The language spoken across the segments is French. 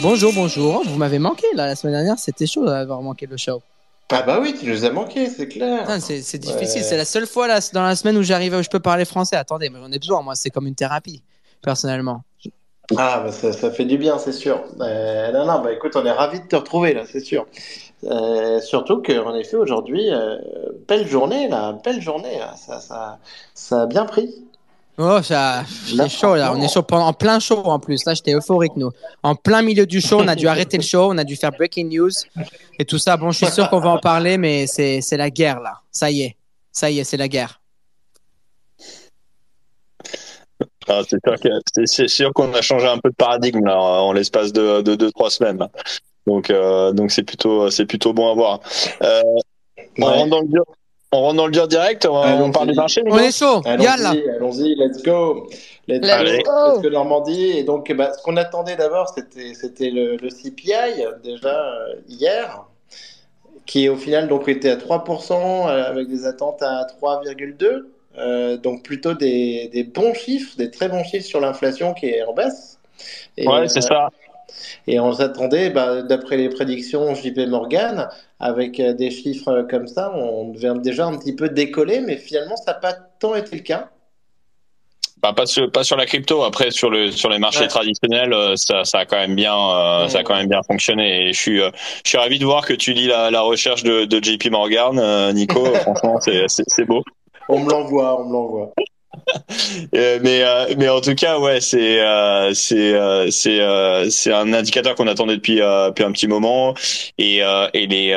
Bonjour, bonjour. Vous m'avez manqué là la semaine dernière, c'était chaud d'avoir manqué le show. Ah bah oui, tu nous as manqué, c'est clair. Putain, C'est c'est difficile, Ouais. c'est la seule fois là, dans la semaine où j'arrive, où je peux parler français. Attendez, mais j'en ai besoin, moi, c'est comme une thérapie, personnellement. Ah bah ça, fait du bien, c'est sûr. Euh, non, non, bah écoute, on est ravis de te retrouver là, c'est sûr. Euh, surtout qu'en effet, aujourd'hui, euh, belle journée là, belle journée ça, ça, ça a bien pris. Oh, ça, c'est chaud là, on est chaud en plein show en plus. Là, j'étais euphorique, nous. En plein milieu du show, on a dû arrêter le show, on a dû faire breaking news et tout ça. Bon, je suis sûr qu'on va en parler, mais c'est la guerre là. Ça y est, ça y est, c'est la guerre. Ah, c'est sûr que- c'est- c'est sûr qu'on a changé un peu de paradigme là, en l'espace de, de deux trois semaines. Donc euh, donc c'est plutôt c'est plutôt bon à voir. Euh, on, rentre dans le dur, on rentre dans le dur direct. On, on parle du marché. On est chaud, yalla. Allons-y, allons-y, let's go. Let's, Let's go. Let's go Normandie. Et donc, bah, ce qu'on attendait d'abord, c'était, c'était le, le CPI, déjà euh, hier, qui au final donc était à 3%, euh, avec des attentes à 3,2%. Euh, donc plutôt des, des bons chiffres, des très bons chiffres sur l'inflation qui est en baisse. Et, Ouais, c'est euh, ça. Et on s'attendait, bah, d'après les prédictions JP Morgan, avec euh, des chiffres comme ça, on devait déjà un petit peu décoller, mais finalement, ça n'a pas tant été le cas. Bah, pas sur pas sur la crypto. Après sur le sur les marchés Ouais. traditionnels, ça ça a quand même bien euh, ça a quand même bien fonctionné. Et je suis euh, je suis ravi de voir que tu lis la, la recherche de, de JP Morgan, euh, Nico. Franchement, c'est beau. On me l'envoie, on me l'envoie. Euh, mais euh, mais en tout cas ouais c'est euh, c'est euh, c'est c'est un indicateur qu'on attendait depuis depuis un petit moment. Et et les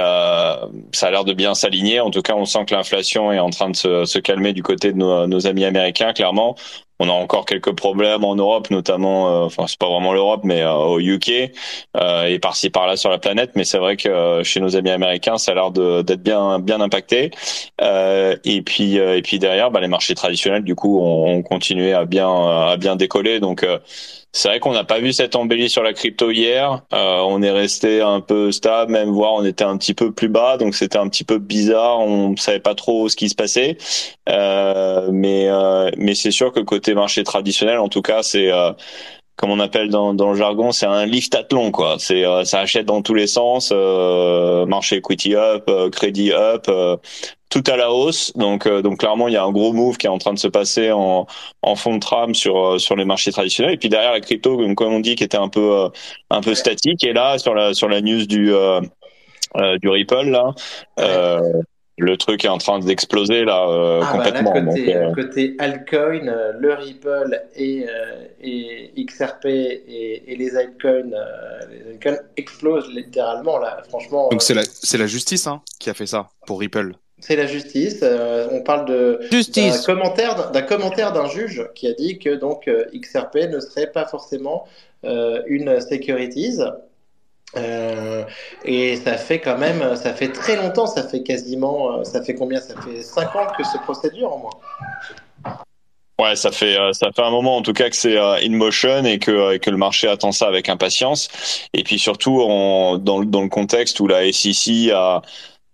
ça a l'air de bien s'aligner. En tout cas on sent que l'inflation est en train de se, calmer du côté de nos amis américains clairement on a encore quelques problèmes en Europe notamment euh, enfin c'est pas vraiment l'Europe mais euh, au UK euh, et par-ci par-là sur la planète mais c'est vrai que chez nos amis américains ça a l'air d'être bien bien impacté et puis et puis derrière, bah, les marchés traditionnels du coup ont, ont continué à bien à bien décoller. Donc c'est vrai qu'on n'a pas vu cette embellie sur la crypto hier. Euh, on est resté un peu stable, même voire on était un petit peu plus bas. Donc c'était un petit peu bizarre. On savait pas trop ce qui se passait. Euh, mais euh, mais c'est sûr que côté marché traditionnel, en tout cas, c'est euh, comme on appelle dans, dans le jargon, c'est un lift athlon quoi. C'est euh, ça achète dans tous les sens. Euh, marché equity up, euh, crédit up, euh, tout à la hausse. Donc euh, donc clairement il y a un gros move qui est en train de se passer en en fond de trame sur sur les marchés traditionnels. Et puis derrière la crypto, comme, on dit, qui était un peu euh, un peu statique. Et là sur la sur la news du euh, du Ripple là. Euh, le truc est en train d'exploser là euh, Ah bah là, complètement. Donc, euh, côté altcoin, euh, le Ripple et, euh, et XRP et, et les altcoins, euh, les altcoins explosent littéralement là. Franchement, Donc euh, c'est la, c'est la justice hein, qui a fait ça pour Ripple. c'est la justice. Euh, on parle de d'un Justice. commentaire d'un commentaire d'un juge qui a dit que donc euh, XRP ne serait pas forcément euh, une securities. Euh, et ça fait quand même, ça fait très longtemps, ça fait quasiment, euh, ça fait combien? Ça fait 5 ans que ce procès dure au moins. Ouais, ça fait euh, ça fait un moment en tout cas que c'est euh, in motion et que euh, le marché attend ça avec impatience. Et puis surtout en, dans dans le contexte où la SEC a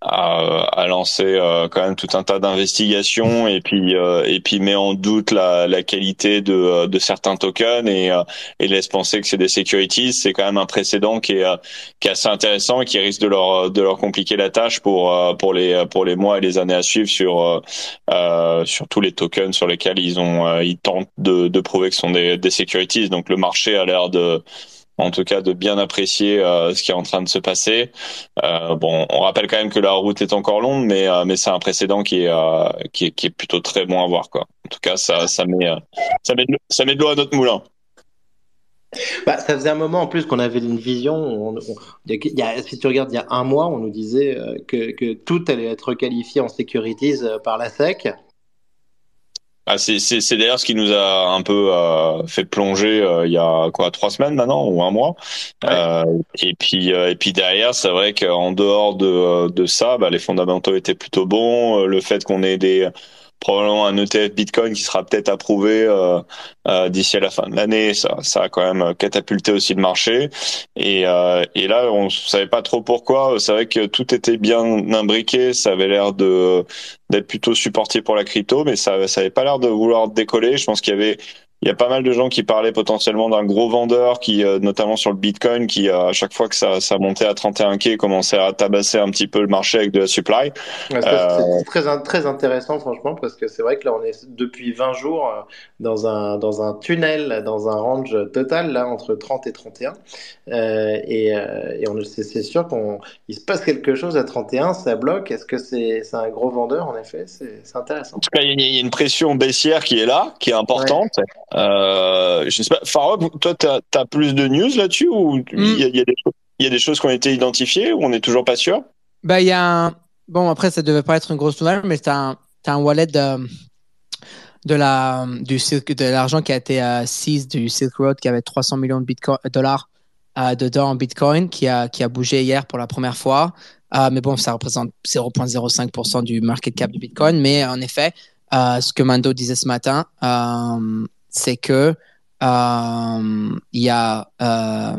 a lancé euh, quand même tout un tas d'investigations et puis euh, et puis met en doute la, la qualité de, euh, de certains tokens et, euh, et laisse penser que c'est des securities. C'est quand même un précédent qui est qui est assez intéressant et qui risque de leur de leur compliquer la tâche pour pour les pour les mois et les années à suivre sur euh, sur tous les tokens sur lesquels ils ont ils tentent de, de prouver que ce sont des, des securities. Donc le marché a l'air de en tout cas de bien apprécier euh, ce qui est en train de se passer. Euh, bon, on rappelle quand même que la route est encore longue, mais euh, c'est un précédent qui est, plutôt très bon à voir. En tout cas, ça met de, l'eau- à notre moulin. Bah, ça faisait un moment en plus qu'on avait une vision. si tu regardes, il y a un mois, on nous disait que, tout allait être qualifié en securities par la SEC. Ah, c'est c'est c'est d'ailleurs ce qui nous a un peu euh, fait plonger euh, il y a quoi trois semaines maintenant ou un mois. Ouais. Euh, et puis euh, et puis derrière, c'est vrai qu'en dehors de de ça, bah, les fondamentaux étaient plutôt bons. Le fait qu'on ait des probablement un ETF Bitcoin qui sera peut-être approuvé euh, euh, d'ici à la fin de l'année. Ça, ça a quand même catapulté aussi le marché. Et, euh, et là, on savait pas trop pourquoi. C'est vrai que tout était bien imbriqué. Ça avait l'air de d'être plutôt supporté pour la crypto, mais ça, ça avait pas l'air de vouloir décoller. Je pense qu'il y avait il y a pas mal de gens qui parlaient potentiellement d'un gros vendeur qui, euh, notamment sur le Bitcoin, qui euh, à chaque fois que ça, ça montait à 31 k commençait à tabasser un petit peu le marché avec de la supply. Ouais, c'est- C'est très, in- très intéressant, franchement, parce que c'est vrai que là, on est depuis 20 jours euh, dans un, dans un tunnel, dans un range total, là, entre 30 et 31. Euh, et euh, et on, c'est sûr qu'il se passe quelque chose à 31, ça bloque. Est-ce que c'est un gros vendeur, en effet? C'est intéressant. En tout cas, il y, a- il y a une pression baissière qui est là, qui est importante. Euh, je sais pas, Farouk, toi, t'as as plus de news là-dessus ou il y, a, il y a des choses, il y a des choses qui ont été identifiées ou on n'est toujours pas sûr? Bah, il y a un... Bon, après, ça devait pas être une grosse nouvelle, mais t'as un, t'as un wallet de, de la, du Silk, de l'argent qui a été euh, seized du Silk Road, qui avait 300 millions de Bitcoin, dollars euh, dedans en Bitcoin, qui a, qui a bougé hier pour la première fois. Euh, mais bon, ça représente 0,05% du market cap du Bitcoin. Mais en effet, euh, ce que Mando disait ce matin, euh, c'est que euh, il y a, euh,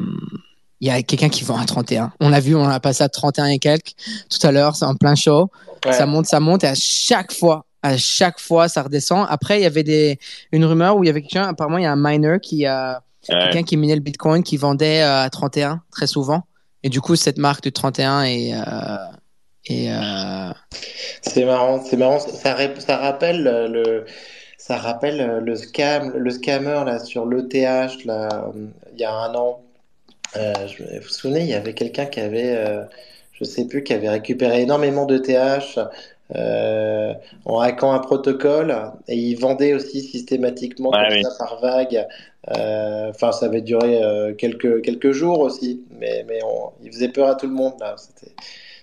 il y a quelqu'un qui vend à 31. On l'a vu, on a passé à 31 et quelques tout à l'heure, c'est en plein show. Ouais. Ça monte, ça monte, et à chaque fois, à chaque fois, ça redescend. Après, il y avait des, une rumeur où il y avait quelqu'un, apparemment, il y a un miner qui a, Ouais. quelqu'un qui minait le Bitcoin, qui vendait euh, à 31 très souvent. Et du coup, cette marque de 31 est, euh, est, euh, C'est marrant, c'est marrant. Ça, ça rappelle euh, le, ça rappelle euh, le scam, le scammer là sur l'ETH là, euh, il y a un an. Euh, je, vous vous souvenez, il y avait quelqu'un qui avait, euh, je sais plus, qui avait récupéré énormément d'ETH euh, en hackant un protocole et il vendait aussi systématiquement Ouais, comme oui. ça par vague. Enfin, ça avait duré quelques quelques jours aussi, mais mais on, il faisait peur à tout le monde là. C'était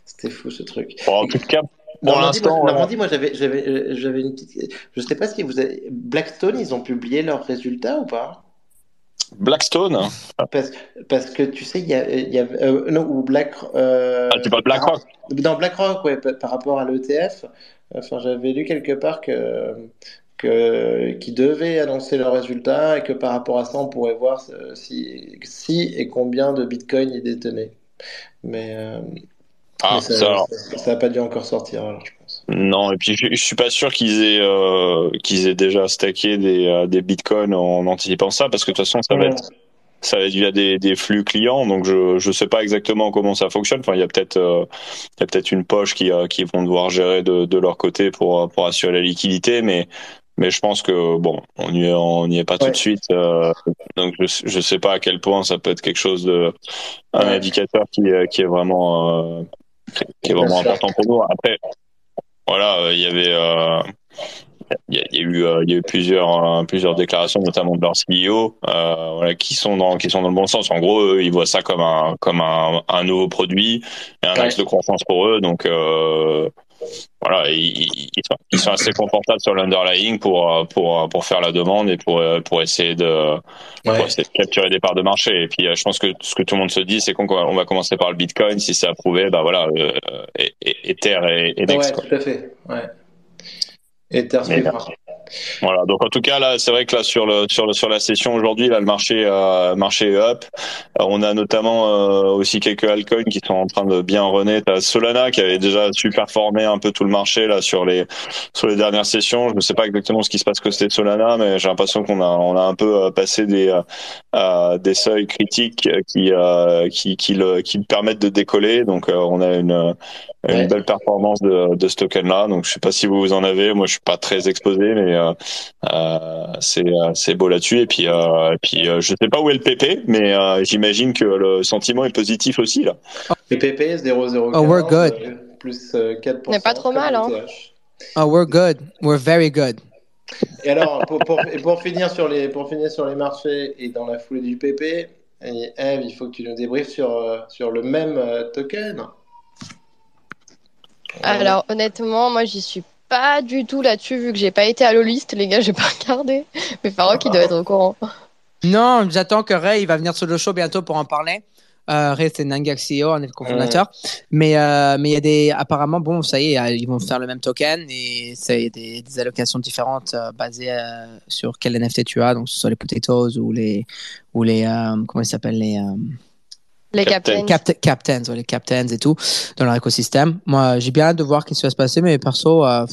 c'était fou ce truc. Bon, En tout cas, pour l'instant. Normandie, moi, j'avais, j'avais, j'avais une petite. Je sais pas si vous avez. Blackstone, ils ont publié leurs résultats ou pas? Blackstone, Parce, parce que tu sais, il y a, il y a euh, non, ou Black. Euh, ah, tu parles BlackRock. Dans BlackRock, ouais, par rapport à l'ETF. Enfin, j'avais lu quelque part que, que, qu'ils devaient annoncer leurs résultats et que par rapport à ça, on pourrait voir euh, si, si et combien de Bitcoin ils détenaient. Mais, euh, Ah, ça, ça, alors. ça, ça a pas dû encore sortir, alors, je pense. Non, et puis je, je suis pas sûr qu'ils aient euh, qu'ils aient déjà stacké des euh, des bitcoins en anticipant ça, parce que de toute façon ça va être ça va être via des, des flux clients, donc je je sais pas exactement comment ça fonctionne. Enfin, il y a peut-être euh, il y a peut-être une poche qui euh, qui vont devoir gérer de de leur côté pour euh, pour assurer la liquidité, mais mais je pense que bon, on y est on y est pas tout de suite, euh, donc je je sais pas à quel point ça peut être quelque chose de un indicateur qui qui est vraiment euh, qui est vraiment important pour nous. Après, voilà, euh, il y avait, euh, il y, a, il y a eu, euh, il y a eu plusieurs, euh, plusieurs déclarations, notamment de leur CEO, euh, voilà, qui sont dans, qui sont dans le bon sens. En gros, eux, ils voient ça comme un, comme un, un nouveau produit et un Ouais. axe de croissance pour eux. Donc, voilà, ils, sont, ils sont assez confortables sur l'underlying pour, pour, pour faire la demande et pour, pour essayer de, pour Ouais. essayer de capturer des parts de marché. Et puis, euh, je pense que ce que tout le monde se dit, c'est qu'on on va commencer par le Bitcoin. Si c'est approuvé, bah voilà, euh, et, et, Ether et, et Next. Ouais, quoi. tout à fait. Ouais. Et Terre Mais suivra. Voilà. Donc en tout cas là, c'est vrai que là sur le sur le sur la session aujourd'hui, là le marché euh, marché up. Euh, on a notamment euh, aussi quelques altcoins qui sont en train de bien renaître. Solana qui avait déjà super formé un peu tout le marché là sur les sur les dernières sessions. Je ne sais pas exactement ce qui se passe côté Solana, mais j'ai l'impression qu'on a on a un peu euh, passé des euh, des seuils critiques qui qui qui le qui permettent de décoller. Donc on a une une Ouais. belle performance de, de ce token-là. Donc, je sais pas si vous vous en avez. Moi, je suis pas très exposé, mais euh, euh, c'est euh, c'est beau là-dessus. Et puis, euh, et puis, euh, je sais pas où est le PP, mais euh, j'imagine que le sentiment est positif aussi là. Le PP 0,015, Oh, we're good. plus euh, 4%. On n'est pas trop mal, hein. Oh, we're good. We're very good. Et alors, pour, pour, et pour, finir sur les, pour finir sur les marchés et dans la foulée du PP, et Eve, il faut que tu nous débriefes sur, sur le même token. Alors honnêtement, moi j'y suis pas du tout là-dessus vu que j'ai pas été à l'oliste, les gars, j'ai pas regardé. Mais Farouk il doit être au courant. Non, j'attends que Ray il va venir sur le show bientôt pour en parler. Euh, Ray, c'est Nangak CEO, un des cofondateurs. Mais euh, mais il y a des apparemment bon, ça y est, euh, ils vont faire le même token et c'est des, des allocations différentes euh, basées euh, sur quel NFT tu as, donc ce soit les potatoes ou les ou les euh, comment ils s'appellent les euh, Les Captain. captains. Capt- captains, ouais, les captains et tout dans leur écosystème. Moi, j'ai bien hâte de voir ce qui va se passer, mais perso, euh,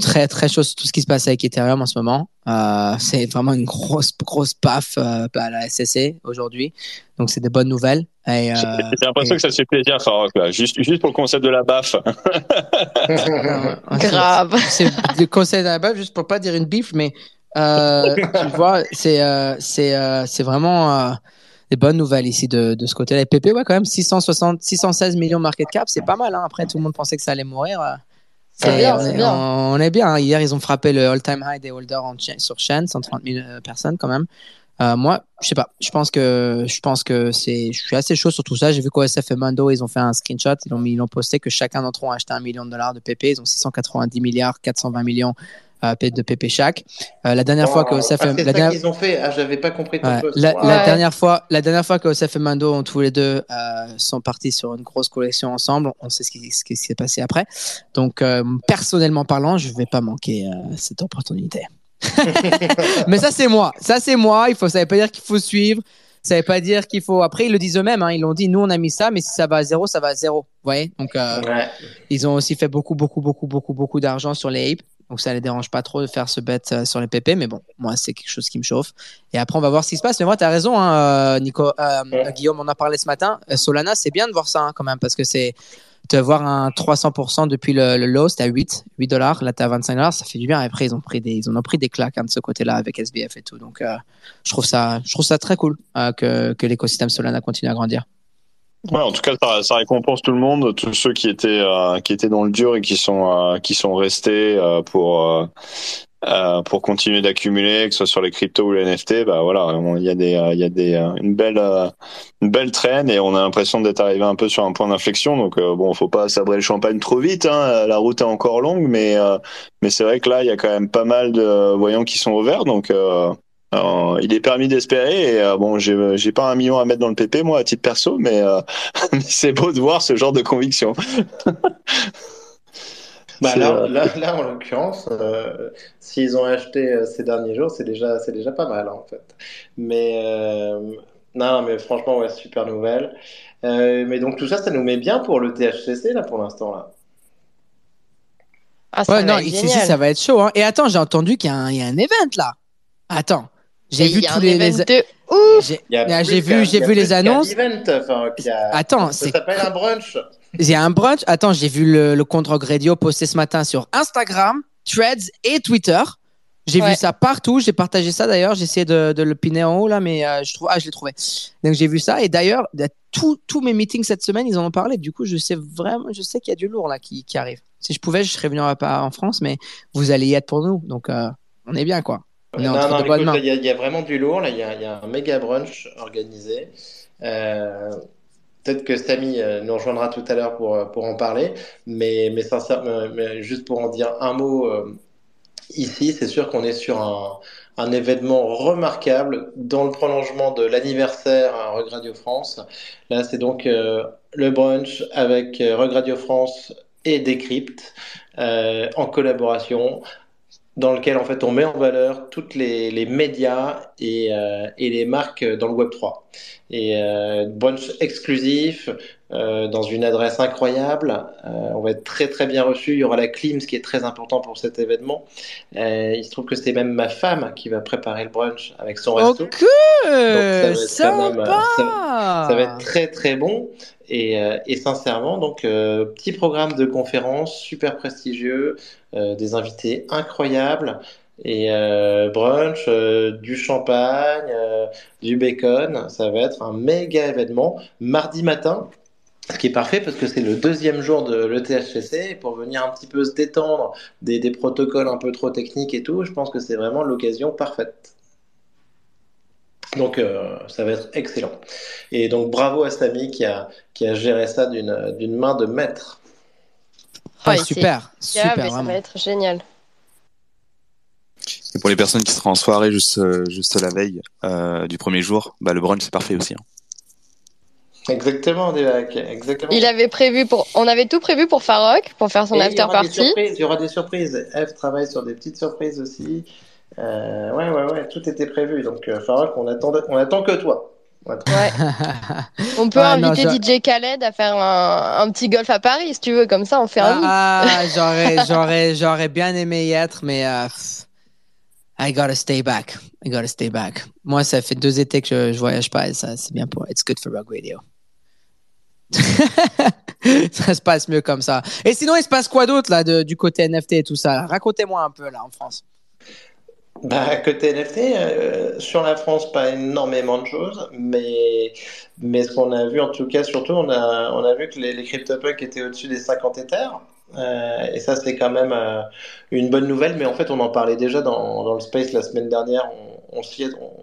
très très chaud sur tout ce qui se passe avec Ethereum en ce moment. Euh, c'est vraiment une grosse grosse paf euh, à la SSC aujourd'hui, donc c'est des bonnes nouvelles. Euh, J'ai l'impression et- que ça se fait plaisir, Farok, là. Juste, juste pour le concept de la baffe. Grave. c'est le conseil d'un baf juste pour pas dire une bif, mais euh, tu vois, c'est euh, c'est euh, c'est vraiment euh, des bonnes nouvelles ici de, de ce côté-là. Et PP, ouais, quand même 660, 616 millions market cap, c'est pas mal. Hein. Après, tout le monde pensait que ça allait mourir. euh. C'est bien, on, est, bien. on, on est bien. Hier, ils ont frappé le all-time high des holders en sur chaîne, 130 000 euh, personnes quand même. Euh, moi, je sais pas. Je pense que je pense que c'est. Je suis assez chaud sur tout ça. J'ai vu qu'OSF et Mando, ils ont fait un screenshot. Ils ont mis, ils ont posté que chacun d'entre eux a acheté un million de dollars de PP. Ils ont 690 milliards, 420 millions de PP chaque. Euh, la dernière fois que OSF, Ah, c'est la ça dernière, qu'ils ont fait. Ah, j'avais pas compris Ouais. La, dernière fois, la dernière fois que Osef et Mando ont tous les deux euh, sont partis sur une grosse collection ensemble, on sait ce qui, ce qui s'est passé après. Donc euh, personnellement parlant, je vais pas manquer euh, cette opportunité. Mais ça c'est moi, ça c'est moi. Il faut, ça veut pas dire qu'il faut suivre. Ça veut pas dire qu'il faut. Après ils le disent eux-mêmes. Hein, ils l'ont dit. Nous on a mis ça, mais si ça va à zéro, ça va à zéro. Vous voyez? Donc euh, Ouais. ils ont aussi fait beaucoup, beaucoup, beaucoup, beaucoup, beaucoup d'argent sur les apes. Donc ça les dérange pas trop de faire ce bet euh, sur les PP. Mais bon, moi, c'est quelque chose qui me chauffe. Et après, on va voir ce qui se passe. Mais moi, tu as raison, hein, euh, Nico. Euh, Ouais. Guillaume, on en parlait ce matin. Solana, c'est bien de voir ça hein, quand même parce que c'est de voir un 300% depuis le, le low, c'était à 8, 8 dollars. Là, tu à 25 dollars. Ça fait du bien. Et après, ils ont pris des, ils en ont pris des claques hein, de ce côté-là avec SBF et tout. Donc, je trouve ça, je trouve ça très cool que, que l'écosystème Solana continue à grandir. Ouais, en tout cas, ça, ça récompense tout le monde, tous ceux qui étaient euh, qui étaient dans le dur et qui sont euh, qui sont restés euh, pour euh, euh, pour continuer d'accumuler, que ce soit sur les cryptos ou les NFT. Bah voilà, il y a des euh, il y a des une belle une belle traîne et on a l'impression d'être arrivé un peu sur un point d'inflexion. Donc bon, faut pas sabrer le champagne trop vite. Hein, la route est encore longue, mais mais c'est vrai que là, il y a quand même pas mal de voyants qui sont ouverts. Donc alors, il est permis d'espérer et euh, bon j'ai j'ai pas un million à mettre dans le PP moi à titre perso mais, euh, mais c'est beau de voir ce genre de conviction Bah, là, euh, là, là, en l'occurrence, euh, s'ils ont acheté euh, ces derniers jours, c'est déjà, c'est déjà pas mal, hein, en fait. Mais, euh, non, non, mais franchement, ouais, super nouvelle. Euh, mais donc, tout ça, ça nous met bien pour le THCC, là, pour l'instant, là. Ah, ça Ouais, va non, être ici, ça va être chaud. Hein. Et attends, j'ai entendu qu'il y, a un- il y a un event là. Attends, j'ai vu tous les. les-. J'ai Il y a j'ai plus vu, j'ai il y a vu les annonces. event, a- Attends, ça s'appelle un brunch. il y a un brunch. Attends, j'ai vu le, le compte Rogue Radio posté ce matin sur Instagram, Threads et Twitter. J'ai Ouais. vu ça partout. J'ai partagé ça d'ailleurs. J'ai essayé de, de le piner en haut là, mais euh, je trouve ah je l'ai trouvé. Donc j'ai vu ça et d'ailleurs tous tous mes meetings cette semaine ils en ont parlé. Du coup je sais vraiment, je sais qu'il y a du lourd là qui, qui arrive. Si je pouvais, je serais venu en, en France, mais vous allez y être pour nous. Donc euh, on est bien quoi. On est Non, non, écoute, il y, a- il y a vraiment du lourd. Là, il y a, il y a un méga brunch organisé. Euh, peut-être que Samy euh, nous rejoindra tout à l'heure pour, euh, pour en parler. Mais, mais, sincèrement, mais juste pour en dire un mot euh, ici, c'est sûr qu'on est sur un, un événement remarquable dans le prolongement de l'anniversaire à Rug Radio France. Là, c'est donc euh, le brunch avec Rug Radio France et Decrypt euh, en collaboration dans lequel en fait on met en valeur toutes les, les médias et, euh, et les marques dans le Web 3. Et euh, brunch exclusif euh, dans une adresse incroyable. On va être très très bien reçu. Il y aura la clim, ce qui est très important pour cet événement. Il se trouve que c'est même ma femme qui va préparer le brunch avec son resto. Ok, va être quand même, euh, sympa. Ça va être très très bon et, euh, et sincèrement donc euh, petit programme de conférence super prestigieux, euh, des invités incroyables et brunch, du champagne, du bacon, ça va être un méga événement mardi matin. Ce qui est parfait parce que c'est le deuxième jour de l'ETHCC et pour venir un petit peu se détendre des protocoles un peu trop techniques et tout, je pense que c'est vraiment l'occasion parfaite. Donc euh, ça va être excellent. Et donc bravo à Samy qui a, qui a géré ça d'une d'une main de maître. Ouais, Ouais, c'est super, super ça va être génial. Et pour les personnes qui seront en soirée juste, euh, juste la veille euh, du premier jour, bah, le brunch c'est parfait aussi. hein. Exactement. Exactement. Il avait prévu pour, on avait tout prévu pour Farok, pour faire son Et il y after aura des party. surprises, Il y aura des surprises. F travaille sur des petites surprises aussi. Euh, ouais, ouais, ouais, tout était prévu. Donc, euh, Farok, on attend, on attend que toi. On attend- Ouais. On peut non, inviter DJ Khaled à faire un, un petit golf à Paris, si tu veux, comme ça, on fait un. Ah, j'aurais, j'aurais, j'aurais bien aimé y être, mais euh, I gotta stay back. I gotta stay back. Moi, ça fait deux étés que je, je voyage pas et ça, c'est bien pour. It's good for Rock Radio. ça se passe mieux comme ça. Et sinon, il se passe quoi d'autre là de- du côté NFT et tout ça? Racontez-moi un peu là en France. Bah, côté NFT, euh, sur la France, pas énormément de choses, mais, mais ce qu'on a vu, en tout cas, surtout, on a, on a vu que les, les CryptoPunks étaient au-dessus des 50 Ethers. Euh, et ça, c'est quand même euh, une bonne nouvelle, mais en fait, on en parlait déjà dans, dans le Space la semaine dernière. On, on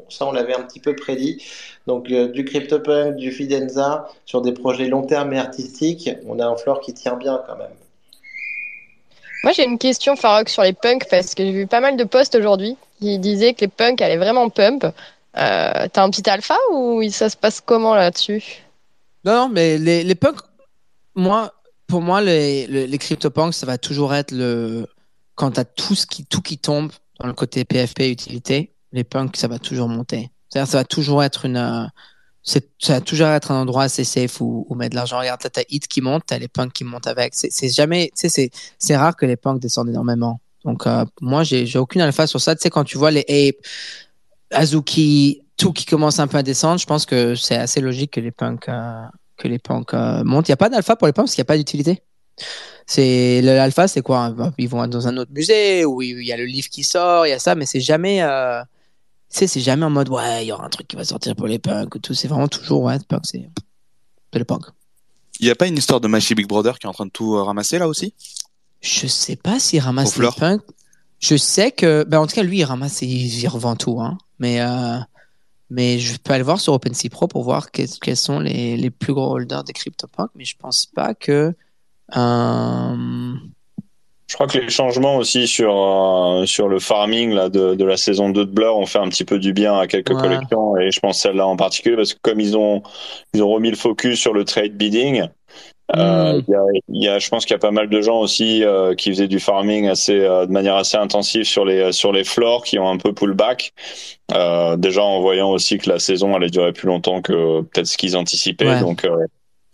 ça, on l'avait un petit peu prédit. Donc, du CryptoPunk, du Fidenza, sur des projets long terme et artistiques, on a un floor qui tient bien quand même. Moi, j'ai une question, Farok, sur les punks, parce que j'ai vu pas mal de posts aujourd'hui qui disaient que les punks allaient vraiment pump. Euh, T'as un petit alpha ou ça se passe comment là-dessus? Non, non, mais les, les punks, moi, pour moi, les, les, CryptoPunks, ça va toujours être le. Quand tu as tout, ce qui, tout qui tombe dans le côté PFP utilité, les punks, ça va toujours monter. C'est-à-dire, ça va toujours être une. euh, ça va toujours être un endroit assez safe où, mettre de l'argent. Regarde, t'as ta hit qui monte, t'as les punks qui montent avec. C'est jamais. C'est rare que les punks descendent énormément. Donc, euh, moi, j'ai aucune alpha sur ça. Tu sais, quand tu vois les Ape, Azuki, tout qui commence un peu à descendre, je pense que c'est assez logique que les punks. euh, que les punks euh, montent. Il n'y a pas d'alpha pour les punks parce qu'il n'y a pas d'utilité. C'est l'alpha, c'est quoi? Ils vont dans un autre musée où il y a le livre qui sort, il y a ça, mais c'est jamais, euh, c'est jamais en mode ouais, il y aura un truc qui va sortir pour les punks ou tout. C'est vraiment toujours ouais, punk, c'est le punk. Il n'y a pas une histoire de Machi Big Brother qui est en train de tout ramasser là aussi? Je sais pas s'il ramasse les punks. Je sais que, ben en tout cas, lui, il ramasse et il, il revend tout, hein. Mais, euh, mais je peux aller voir sur OpenSea Pro pour voir quels, quels sont les, les plus gros holders des CryptoPunks, mais je pense pas que. euh, Je crois que les changements aussi sur euh, sur le farming là de, de la saison 2 de Blur ont fait un petit peu du bien à quelques Ouais. collections et je pense celle-là en particulier parce que comme ils ont ils ont remis le focus sur le trade bidding, euh, Mm. il y, a, il y a je pense qu'il y a pas mal de gens aussi euh, qui faisaient du farming assez euh, de manière assez intensive sur les sur les floors qui ont un peu pull back. Euh, déjà en voyant aussi que la saison allait durer plus longtemps que peut-être ce qu'ils anticipaient Ouais. donc euh,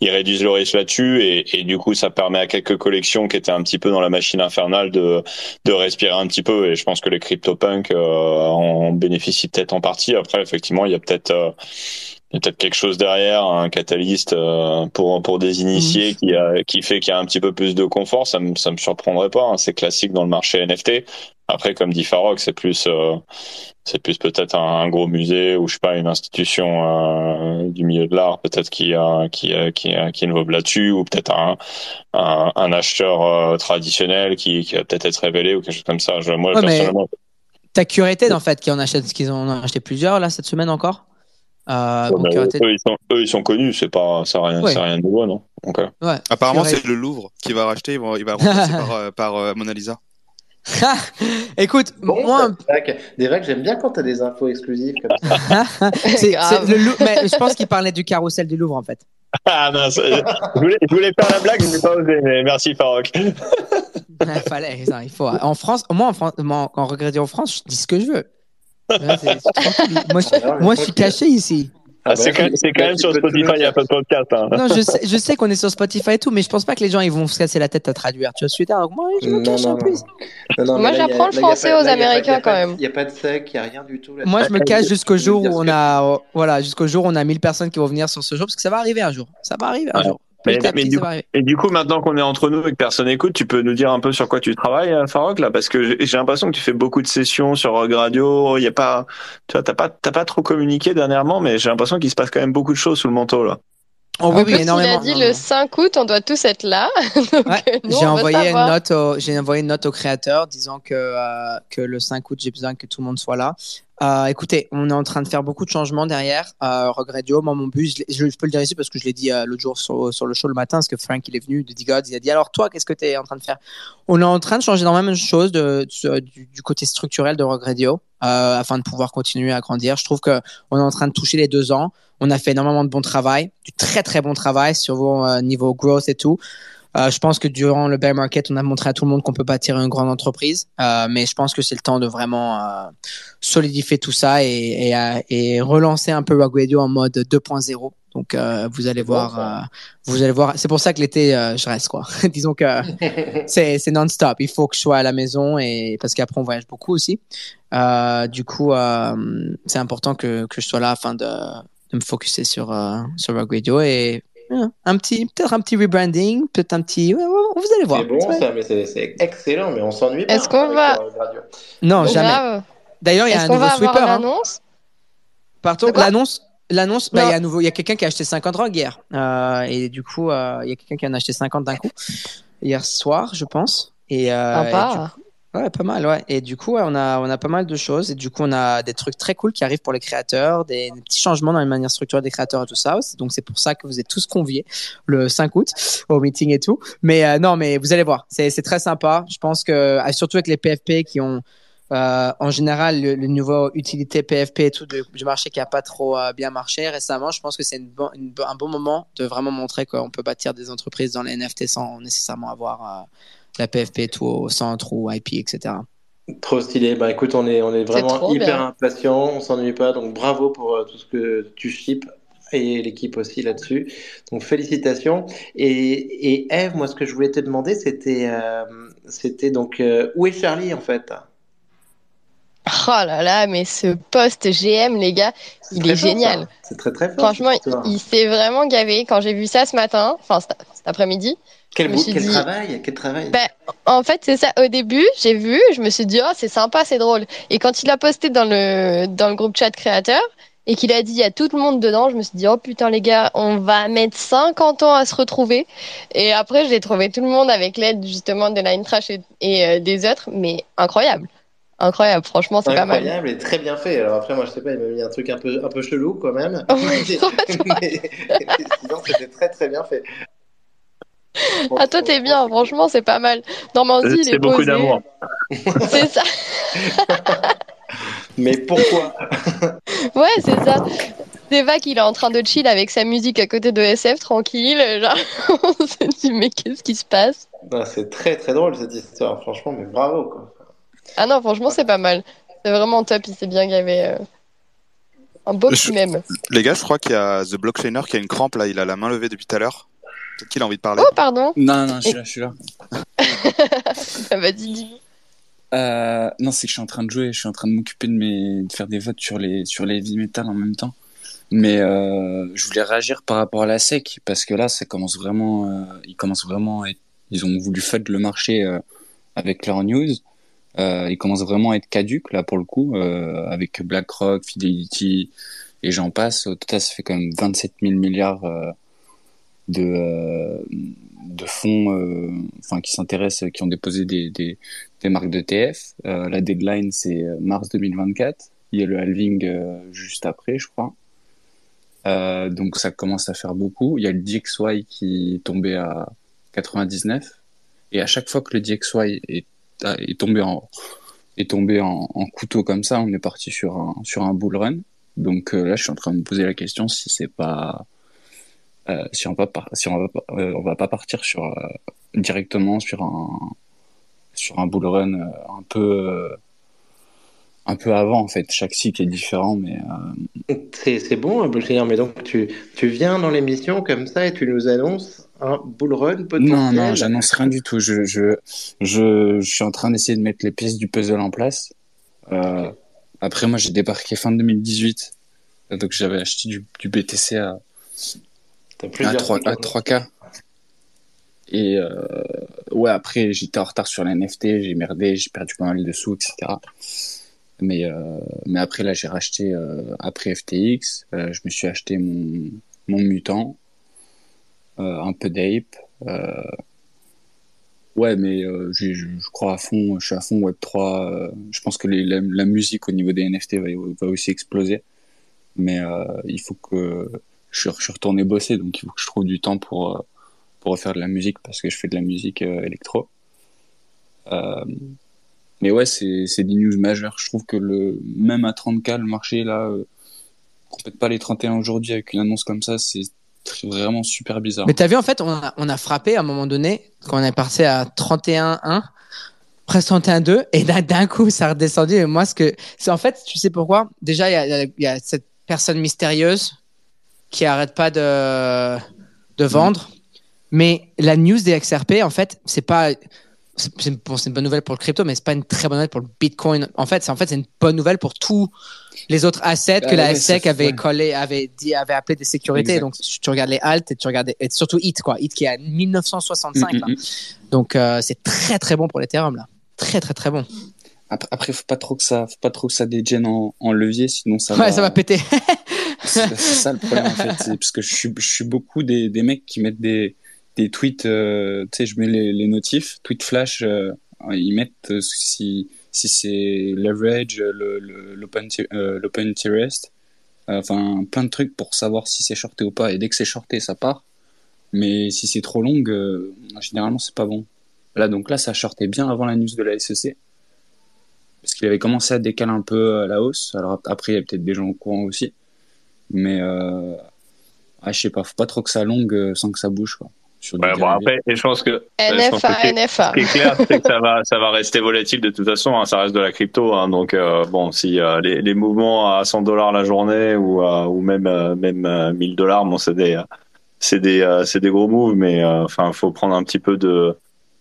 ils réduisent le risque là-dessus et, et du coup ça permet à quelques collections qui étaient un petit peu dans la machine infernale de de respirer un petit peu et je pense que les CryptoPunks euh, en bénéficient peut-être en partie après effectivement il y a peut-être euh, il y a peut-être quelque chose derrière un catalyste euh, pour pour des initiés qui a, qui fait qu'il y a un petit peu plus de confort ça me ça me surprendrait pas hein. c'est classique dans le marché NFT après comme dit Farok c'est plus euh, c'est plus peut-être un, un gros musée ou je sais pas une institution euh, du milieu de l'art peut-être qui a qui a, qui a, qui là-dessus ou peut-être un, un un acheteur euh, traditionnel qui qui va peut-être être révélé ou quelque chose comme ça je, moi Ouais, personnellement T'as Curated en fait qui en achète, qu'ils en ont acheté plusieurs là cette semaine encore. Euh, Curated- eux, ils sont, eux ils sont connus c'est pas ça rien Ouais. c'est rien de nouveau non? Donc euh, ouais. Apparemment, c'est le Louvre qui va racheter, il va, il va remplacer par, euh, par euh, Mona Lisa. Écoute, Bon, moi, Devac. Devac, j'aime bien quand tu as des infos exclusives comme ça. c'est Grave. c'est le Lou- mais je pense qu'il parlait du carrousel du Louvre en fait. ah mince je voulais je voulais faire la blague je n'ai pas osé mais merci Farok Il fallait, il faut. En France, moi, en France, moi, en regrettant en France, je dis ce que je veux. Moi, je, Ah, mais moi, je suis tranquille. caché ici. Ah, c'est bah, quand, même- c'est quand là, même tu sur tout Spotify, il n'y a pas de podcast. Hein. Non, je sais, je sais qu'on est sur Spotify et tout, mais je pense pas que les gens ils vont se casser la tête à traduire. Tu vois, ce que je veux dire Donc, moi, je me cache non, un non. Non, non, Moi, là, j'apprends le là, français pas- aux là, Américains, quand même. Il n'y a pas de sec, il n'y a rien du tout. là. Moi, je me cache peux- jusqu'au jour où on a, voilà, jusqu'au jour où on a 1000 personnes qui vont venir sur ce jour, parce que ça va arriver un jour. Ça va arriver un Ouais. jour. Mais- Petit mais du. Et du coup, maintenant qu'on est entre nous et que personne n'écoute, tu peux nous dire un peu sur quoi tu travailles, euh, Farok, là? Parce que j'ai- l'impression que tu fais beaucoup de sessions sur Rogue Radio. Il y a pas, tu vois, t'as pas, t'as pas trop communiqué dernièrement, mais j'ai l'impression qu'il se passe quand même beaucoup de choses sous le manteau, là. Oh, oui, oui, plus, il énormément. a dit Non, le non. 5 août, on doit tous être là. Ouais, euh, J'ai envoyé une note au, j'ai envoyé une note au créateur disant que, euh, que le 5 août, j'ai besoin que tout le monde soit là. Euh, écoutez, on est en train de faire beaucoup de changements derrière. Euh, Regredio, moi, mon but, je, peux le dire ici parce que je l'ai dit euh, l'autre jour sur, le show le matin, parce que Frank, il est venu de D-Gods, il a dit Alors, toi, qu'est-ce que tu es en train de faire? On est en train de changer énormément de choses de, du, côté structurel de Regredio euh, afin de pouvoir continuer à grandir. Je trouve qu'on est en train de toucher les deux ans. On a fait énormément de bon travail, du très, très bon travail sur vos euh, niveau growth et tout. Euh, je pense que durant le bear market, on a montré à tout le monde qu'on peut bâtir une grande entreprise, euh, mais je pense que c'est le temps de vraiment euh, solidifier tout ça et, et, et relancer un peu Rug Radio en mode 2.0. Donc vous allez voir, vous allez voir. C'est pour ça que l'été, je reste quoi. Disons que c'est non-stop. Il faut que je sois à la maison et parce qu'après on voyage beaucoup aussi. Du coup, c'est important que que je sois là afin de de me focuser sur sur Rug Radio et un petit peut-être un petit rebranding, peut-être un petit. vous allez voir. C'est bon Ouais. ça, mais c'est excellent, mais on s'ennuie pas. Est-ce qu'on avec va- radio. Non, jamais. D'ailleurs, il y a un nouveau sweeper. hein. l'annonce Pardon, l'annonce, l'annonce, bah, il y a un nouveau, il y a quelqu'un qui a acheté 50 drogues hier. Euh, et du coup, euh, il y a quelqu'un qui en a acheté 50 d'un coup. Hier soir, je pense. Et, euh, et du Sympa. Ouais, pas mal, ouais. Et du coup, on a, on a pas mal de choses. Et du coup, on a des trucs très cool qui arrivent pour les créateurs, des, petits changements dans les manières structurées des créateurs et tout ça. Donc, c'est pour ça que vous êtes tous conviés le 5 août au meeting et tout. Mais euh, non, mais vous allez voir, c'est, très sympa. Je pense que, ah, surtout avec les PFP qui ont, euh, en général, le, le nouveau utilité PFP et tout du marché qui a pas trop euh, bien marché récemment, je pense que c'est un bon moment de vraiment montrer qu'on peut bâtir des entreprises dans les NFT sans nécessairement avoir euh, la PFP et tout au centre ou IP, etc. Trop stylé. Bah écoute, on est, on est vraiment hyper bien. impatients, on s'ennuie pas, donc bravo pour euh, tout ce que tu ships et l'équipe aussi là-dessus. Donc félicitations. Et, et Eve, moi ce que je voulais te demander, c'était euh, c'était donc euh, où est Charlie en fait? Oh là là, mais ce poste GM, les gars, Il est fort, génial. C'est très très fort. franchement, il, il s'est vraiment gavé. Quand j'ai vu ça ce matin, enfin cet, cet après-midi, Quel, beau- quel dit- travail, quel travail. Bah, en fait, c'est ça. Au début, j'ai vu, je me suis dit, oh, c'est sympa, c'est drôle. Et quand il a posté dans le, dans le groupe chat créateur et qu'il a dit, il y a tout le monde dedans, je me suis dit, oh putain, les gars, on va mettre 50 ans à se retrouver. Et après, j'ai trouvé tout le monde avec l'aide justement de Line Trash et, et, euh, des autres, mais incroyable. Incroyable, franchement, c'est pas mal. Incroyable et très bien fait. Alors après, moi, je sais pas, il m'a mis un truc un peu, un peu chelou quand même. Ouais, mais, mais sinon, c'était très très bien fait. Ah, toi, t'es bien, franchement, c'est pas mal. Normandie, il est C'est beaucoup d'amour. C'est ça. Mais pourquoi? Ouais, c'est ça. Deva qu'il est en train de chill avec sa musique à côté de SF, tranquille. Genre, on se dit, mais qu'est-ce qui se passe? Ah, C'est très très drôle cette histoire, franchement, mais bravo quoi. Ah non, franchement, c'est pas mal. C'est vraiment top, il s'est bien gavé. euh. Un beau Je- petit même. Les gars, je crois qu'il y a The Blockchainer qui a une crampe là, il a la main levée depuis tout à l'heure. Peut-être qu'il a envie de parler. Oh, pardon. Non, non, je suis là, je suis là. Ah, Vas-y, dis. Euh, non, c'est que je suis en train de jouer, je suis en train de m'occuper de mes, de faire des votes sur les, sur les heavy metal en même temps. Mais euh, je voulais réagir par rapport à la SEC parce que là, ça commence vraiment, euh, ils commencent vraiment, à être- ils ont voulu fudge le marché euh, avec leur news. Euh, ils commencent vraiment à être caduques là pour le coup, euh, avec BlackRock, Fidelity et j'en passe. Au total, ça fait quand même 27 000 milliards euh, de, euh, de fonds, euh, enfin qui s'intéressent, qui ont déposé des, des, des marques d'ETF. Euh, la deadline, c'est mars 2024. Il y a le halving juste après, je crois. Euh, donc ça commence à faire beaucoup. Il y a le DXY qui tombé à 99. Et à chaque fois que le DXY est, est tombé en est tombé en, couteau comme ça, on est parti sur un sur un bull run. Donc là, je suis en train de me poser la question si c'est pas euh, si on va pas si on va pas, euh, on va pas partir sur euh, directement sur un sur un bull run un peu un peu avant en fait. Chaque cycle est différent, mais C'est c'est bon, un bullshiner, mais donc tu, tu viens dans l'émission comme ça et tu nous annonces un bull run potentiel. non non, j'annonce rien du tout. Je je je, je suis en train d'essayer de mettre les pièces du puzzle en place. Après moi j'ai débarqué fin 2018, donc j'avais acheté du, du BTC à T'as à plusieurs 3, cycles. à 3K. Et euh, ouais, après, j'étais en retard sur la NFT, j'ai merdé, j'ai perdu pas mal de sous, etc. Mais, euh, mais après, là, j'ai racheté, euh, après FTX, je me suis acheté mon, mon mutant, un peu d'ape, Ouais, mais je, crois à fond, je suis à fond Web3. euh, je pense que les- la, la musique au niveau des NFT va, va aussi exploser. Mais il faut que je, suis- retourné bosser, donc il faut que je trouve du temps pour, euh, pour refaire de la musique parce que je fais de la musique euh, électro. Euh, mais ouais, c'est des news majeures. Je trouve que le même à 30K, le marché là, euh, qu'on pète pas les 31 aujourd'hui avec une annonce comme ça, c'est vraiment super bizarre. Mais t'as vu, en fait, on a, on a frappé à un moment donné, quand on est passé à 31-1, presque 31-2, et d'un coup, ça a redescendu. Et moi, ce que. C'est en fait, tu sais pourquoi? Déjà, il y y a cette personne mystérieuse qui arrête pas de, de vendre. Mais la news des XRP, en fait, c'est pas. C'est une, bon, c'est une bonne nouvelle pour le crypto, mais c'est pas une très bonne nouvelle pour le Bitcoin. En fait, c'est en fait une bonne nouvelle pour tous les autres assets que la ouais, SEC avait ouais. collé, avait dit, avait appelé des sécurités. Exact. Donc tu regardes les alt et tu regardes et surtout HIT quoi, HIT qui est à 1965 Mm, là. mm, mm. Donc euh, c'est très très bon pour l'Ethereum là. Très très très bon. Après, après, faut pas trop que ça, faut pas trop que ça dégène en, en levier, sinon ça ouais, va. ça va péter. C'est ça le problème en fait, parce que je suis, beaucoup des, des mecs qui mettent des, des tweets, euh, tu sais, je mets les, notifs, tweet flash, euh, ils mettent euh, si, si c'est leverage, euh, le, le, l'open, l'open interest, enfin plein de trucs pour savoir si c'est shorté ou pas. Et dès que c'est shorté, ça part. Mais si c'est trop long, généralement c'est pas bon. Là donc là, ça shortait bien avant la news de la SEC. Parce qu'il avait commencé à décaler un peu à la hausse. Alors après, il y a peut-être des gens au courant aussi. Mais euh, ah, je sais pas, faut pas trop que ça longue euh, sans que ça bouge quoi. Sur du Ouais, bon, après, et je pense que. que NFA, NFA. Ce qui est clair, c'est que ça va, ça va rester volatile de toute façon. hein, ça reste de la crypto, hein, donc euh, bon, si euh, les, les mouvements à 100 dollars la journée ou euh, ou même euh, même euh, 1000 dollars, bon, c'est des c'est des euh, c'est des gros moves, mais euh, enfin, faut prendre un petit peu de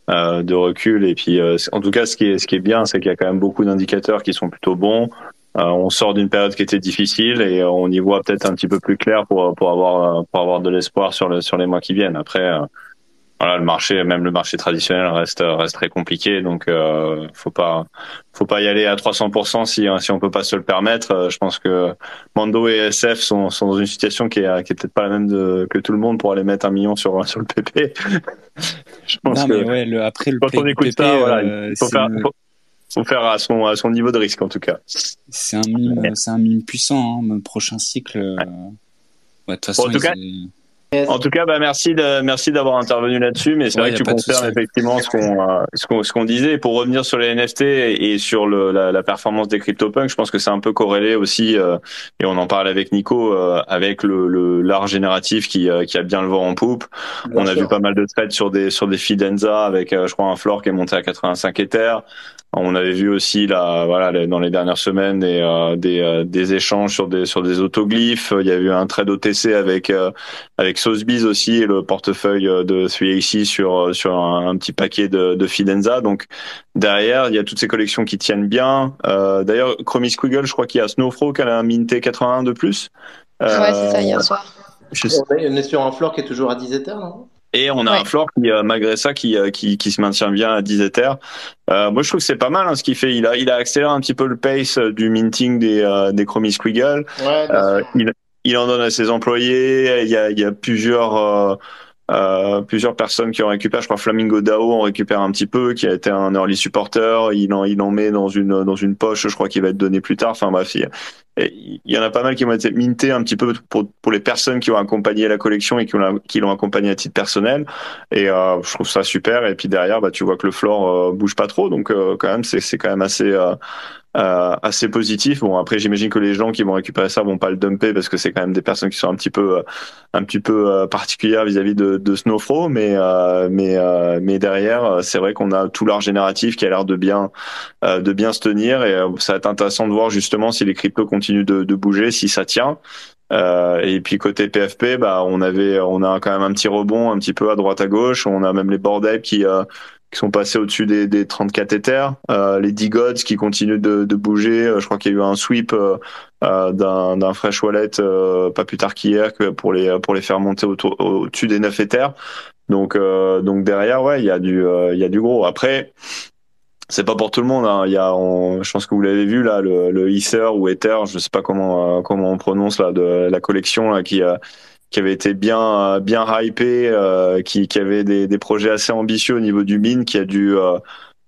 euh, de recul et puis euh, en tout cas, ce qui est ce qui est bien, c'est qu'il y a quand même beaucoup d'indicateurs qui sont plutôt bons. Euh, on sort d'une période qui était difficile et on y voit peut-être un petit peu plus clair pour pour avoir euh, pour avoir de l'espoir sur le sur les mois qui viennent. Après. euh, voilà, le marché, même le marché traditionnel reste reste très compliqué, donc euh, faut pas faut pas y aller à 300% si si on peut pas se le permettre. Je pense que Mando et SF sont sont dans une situation qui est qui est peut-être pas la même de, que tout le monde pour aller mettre un million sur sur le PP. Je pense Non, que mais ouais, le, après le quand on écoute PP, ça, voilà, euh, il faut faire faut, faut faire à son à son niveau de risque en tout cas. c'est un mime, c'est un mime puissant. Hein, le prochain cycle. euh, ouais, de toute façon, en tout cas, En tout cas, bah merci de merci d'avoir intervenu là-dessus, mais c'est Ouais, vrai que tu confirmes effectivement ce qu'on euh, ce qu'on ce qu'on disait. Et pour revenir sur les NFT et, sur le, la, la performance des CryptoPunks, je pense que c'est un peu corrélé aussi, euh, et on en parle avec Nico, euh, avec le, le l'art génératif qui qui a bien le vent en poupe. on a vu pas mal de trades sur des sur des Fidenza avec, je crois, un floor qui est monté à 85 Ethers. On avait vu aussi là, voilà, les- dans les dernières semaines des euh, des, euh, des échanges sur des sur des autoglyphes. Il y a eu un trade OTC avec euh, avec Sotheby's aussi et le portefeuille euh, de 3AC sur euh, sur un, un petit paquet de, de Fidenza. Donc derrière, il y a toutes ces collections qui tiennent bien. Euh, D'ailleurs, Chromie Squiggle, je crois qu'il y a Snowfro qui a un minté 81 de plus. Ouais, c'est ça, hier soir. je sais- On est, on est sur un floor qui est toujours à 10 Ethers, non? Et on a Ouais. un floor qui, euh, malgré ça, qui, euh, qui, qui se maintient bien à 10 Ethers. Euh, moi, je trouve que c'est pas mal hein, ce qu'il fait. Il a, il a accéléré un petit peu le pace euh, du minting des, euh, des Chromie Squiggle. Ouais, Euh, il, il en donne à ses employés. Il y a, il y a plusieurs, euh, euh, plusieurs personnes qui ont récupéré. Je crois Flamingo DAO en récupère un petit peu, qui a été un early supporter. Il en, il en met dans une, dans une poche. Je crois qu'il va être donné plus tard. Enfin bref, il, il y en a pas mal qui ont été mintés un petit peu pour, pour les personnes qui ont accompagné la collection et qui l'ont accompagné à titre personnel. Et euh, je trouve ça super. Et puis derrière, bah, tu vois que le floor euh, bouge pas trop. Donc euh, quand même, c'est c'est quand même assez. Euh, assez positif. Bon après j'imagine que les gens qui vont récupérer ça vont pas le dumper parce que c'est quand même des personnes qui sont un petit peu euh, un petit peu euh, particulières vis-à-vis de, de Snowfro, mais euh, mais mais derrière c'est vrai qu'on a tout l'art génératif qui a l'air de bien de bien se tenir et ça va être intéressant de voir justement si les cryptos continuent de, de bouger, si ça tient. Euh, et puis côté PFP, bah on avait, on a quand même un petit rebond un petit peu à droite à gauche. On a même les bordels qui euh, qui sont passés au-dessus des, des 34 Ethers, euh, les D-Gods qui continuent de, de bouger. Euh, Je crois qu'il y a eu un sweep euh, euh, d'un fresh wallet euh, pas plus tard qu'hier que pour les pour les faire monter autour- au-dessus des 9 Ethers. Donc donc derrière ouais il y a du il y a du gros. Après c'est pas pour tout le monde. Hein. Il y a, on- je pense que vous l'avez vu là, le, le Ether ou Ether, je sais pas comment comment on prononce là, de la collection là qui qui avait été bien bien hypé, euh, qui, qui avait des, des projets assez ambitieux au niveau du mine, qui a dû euh,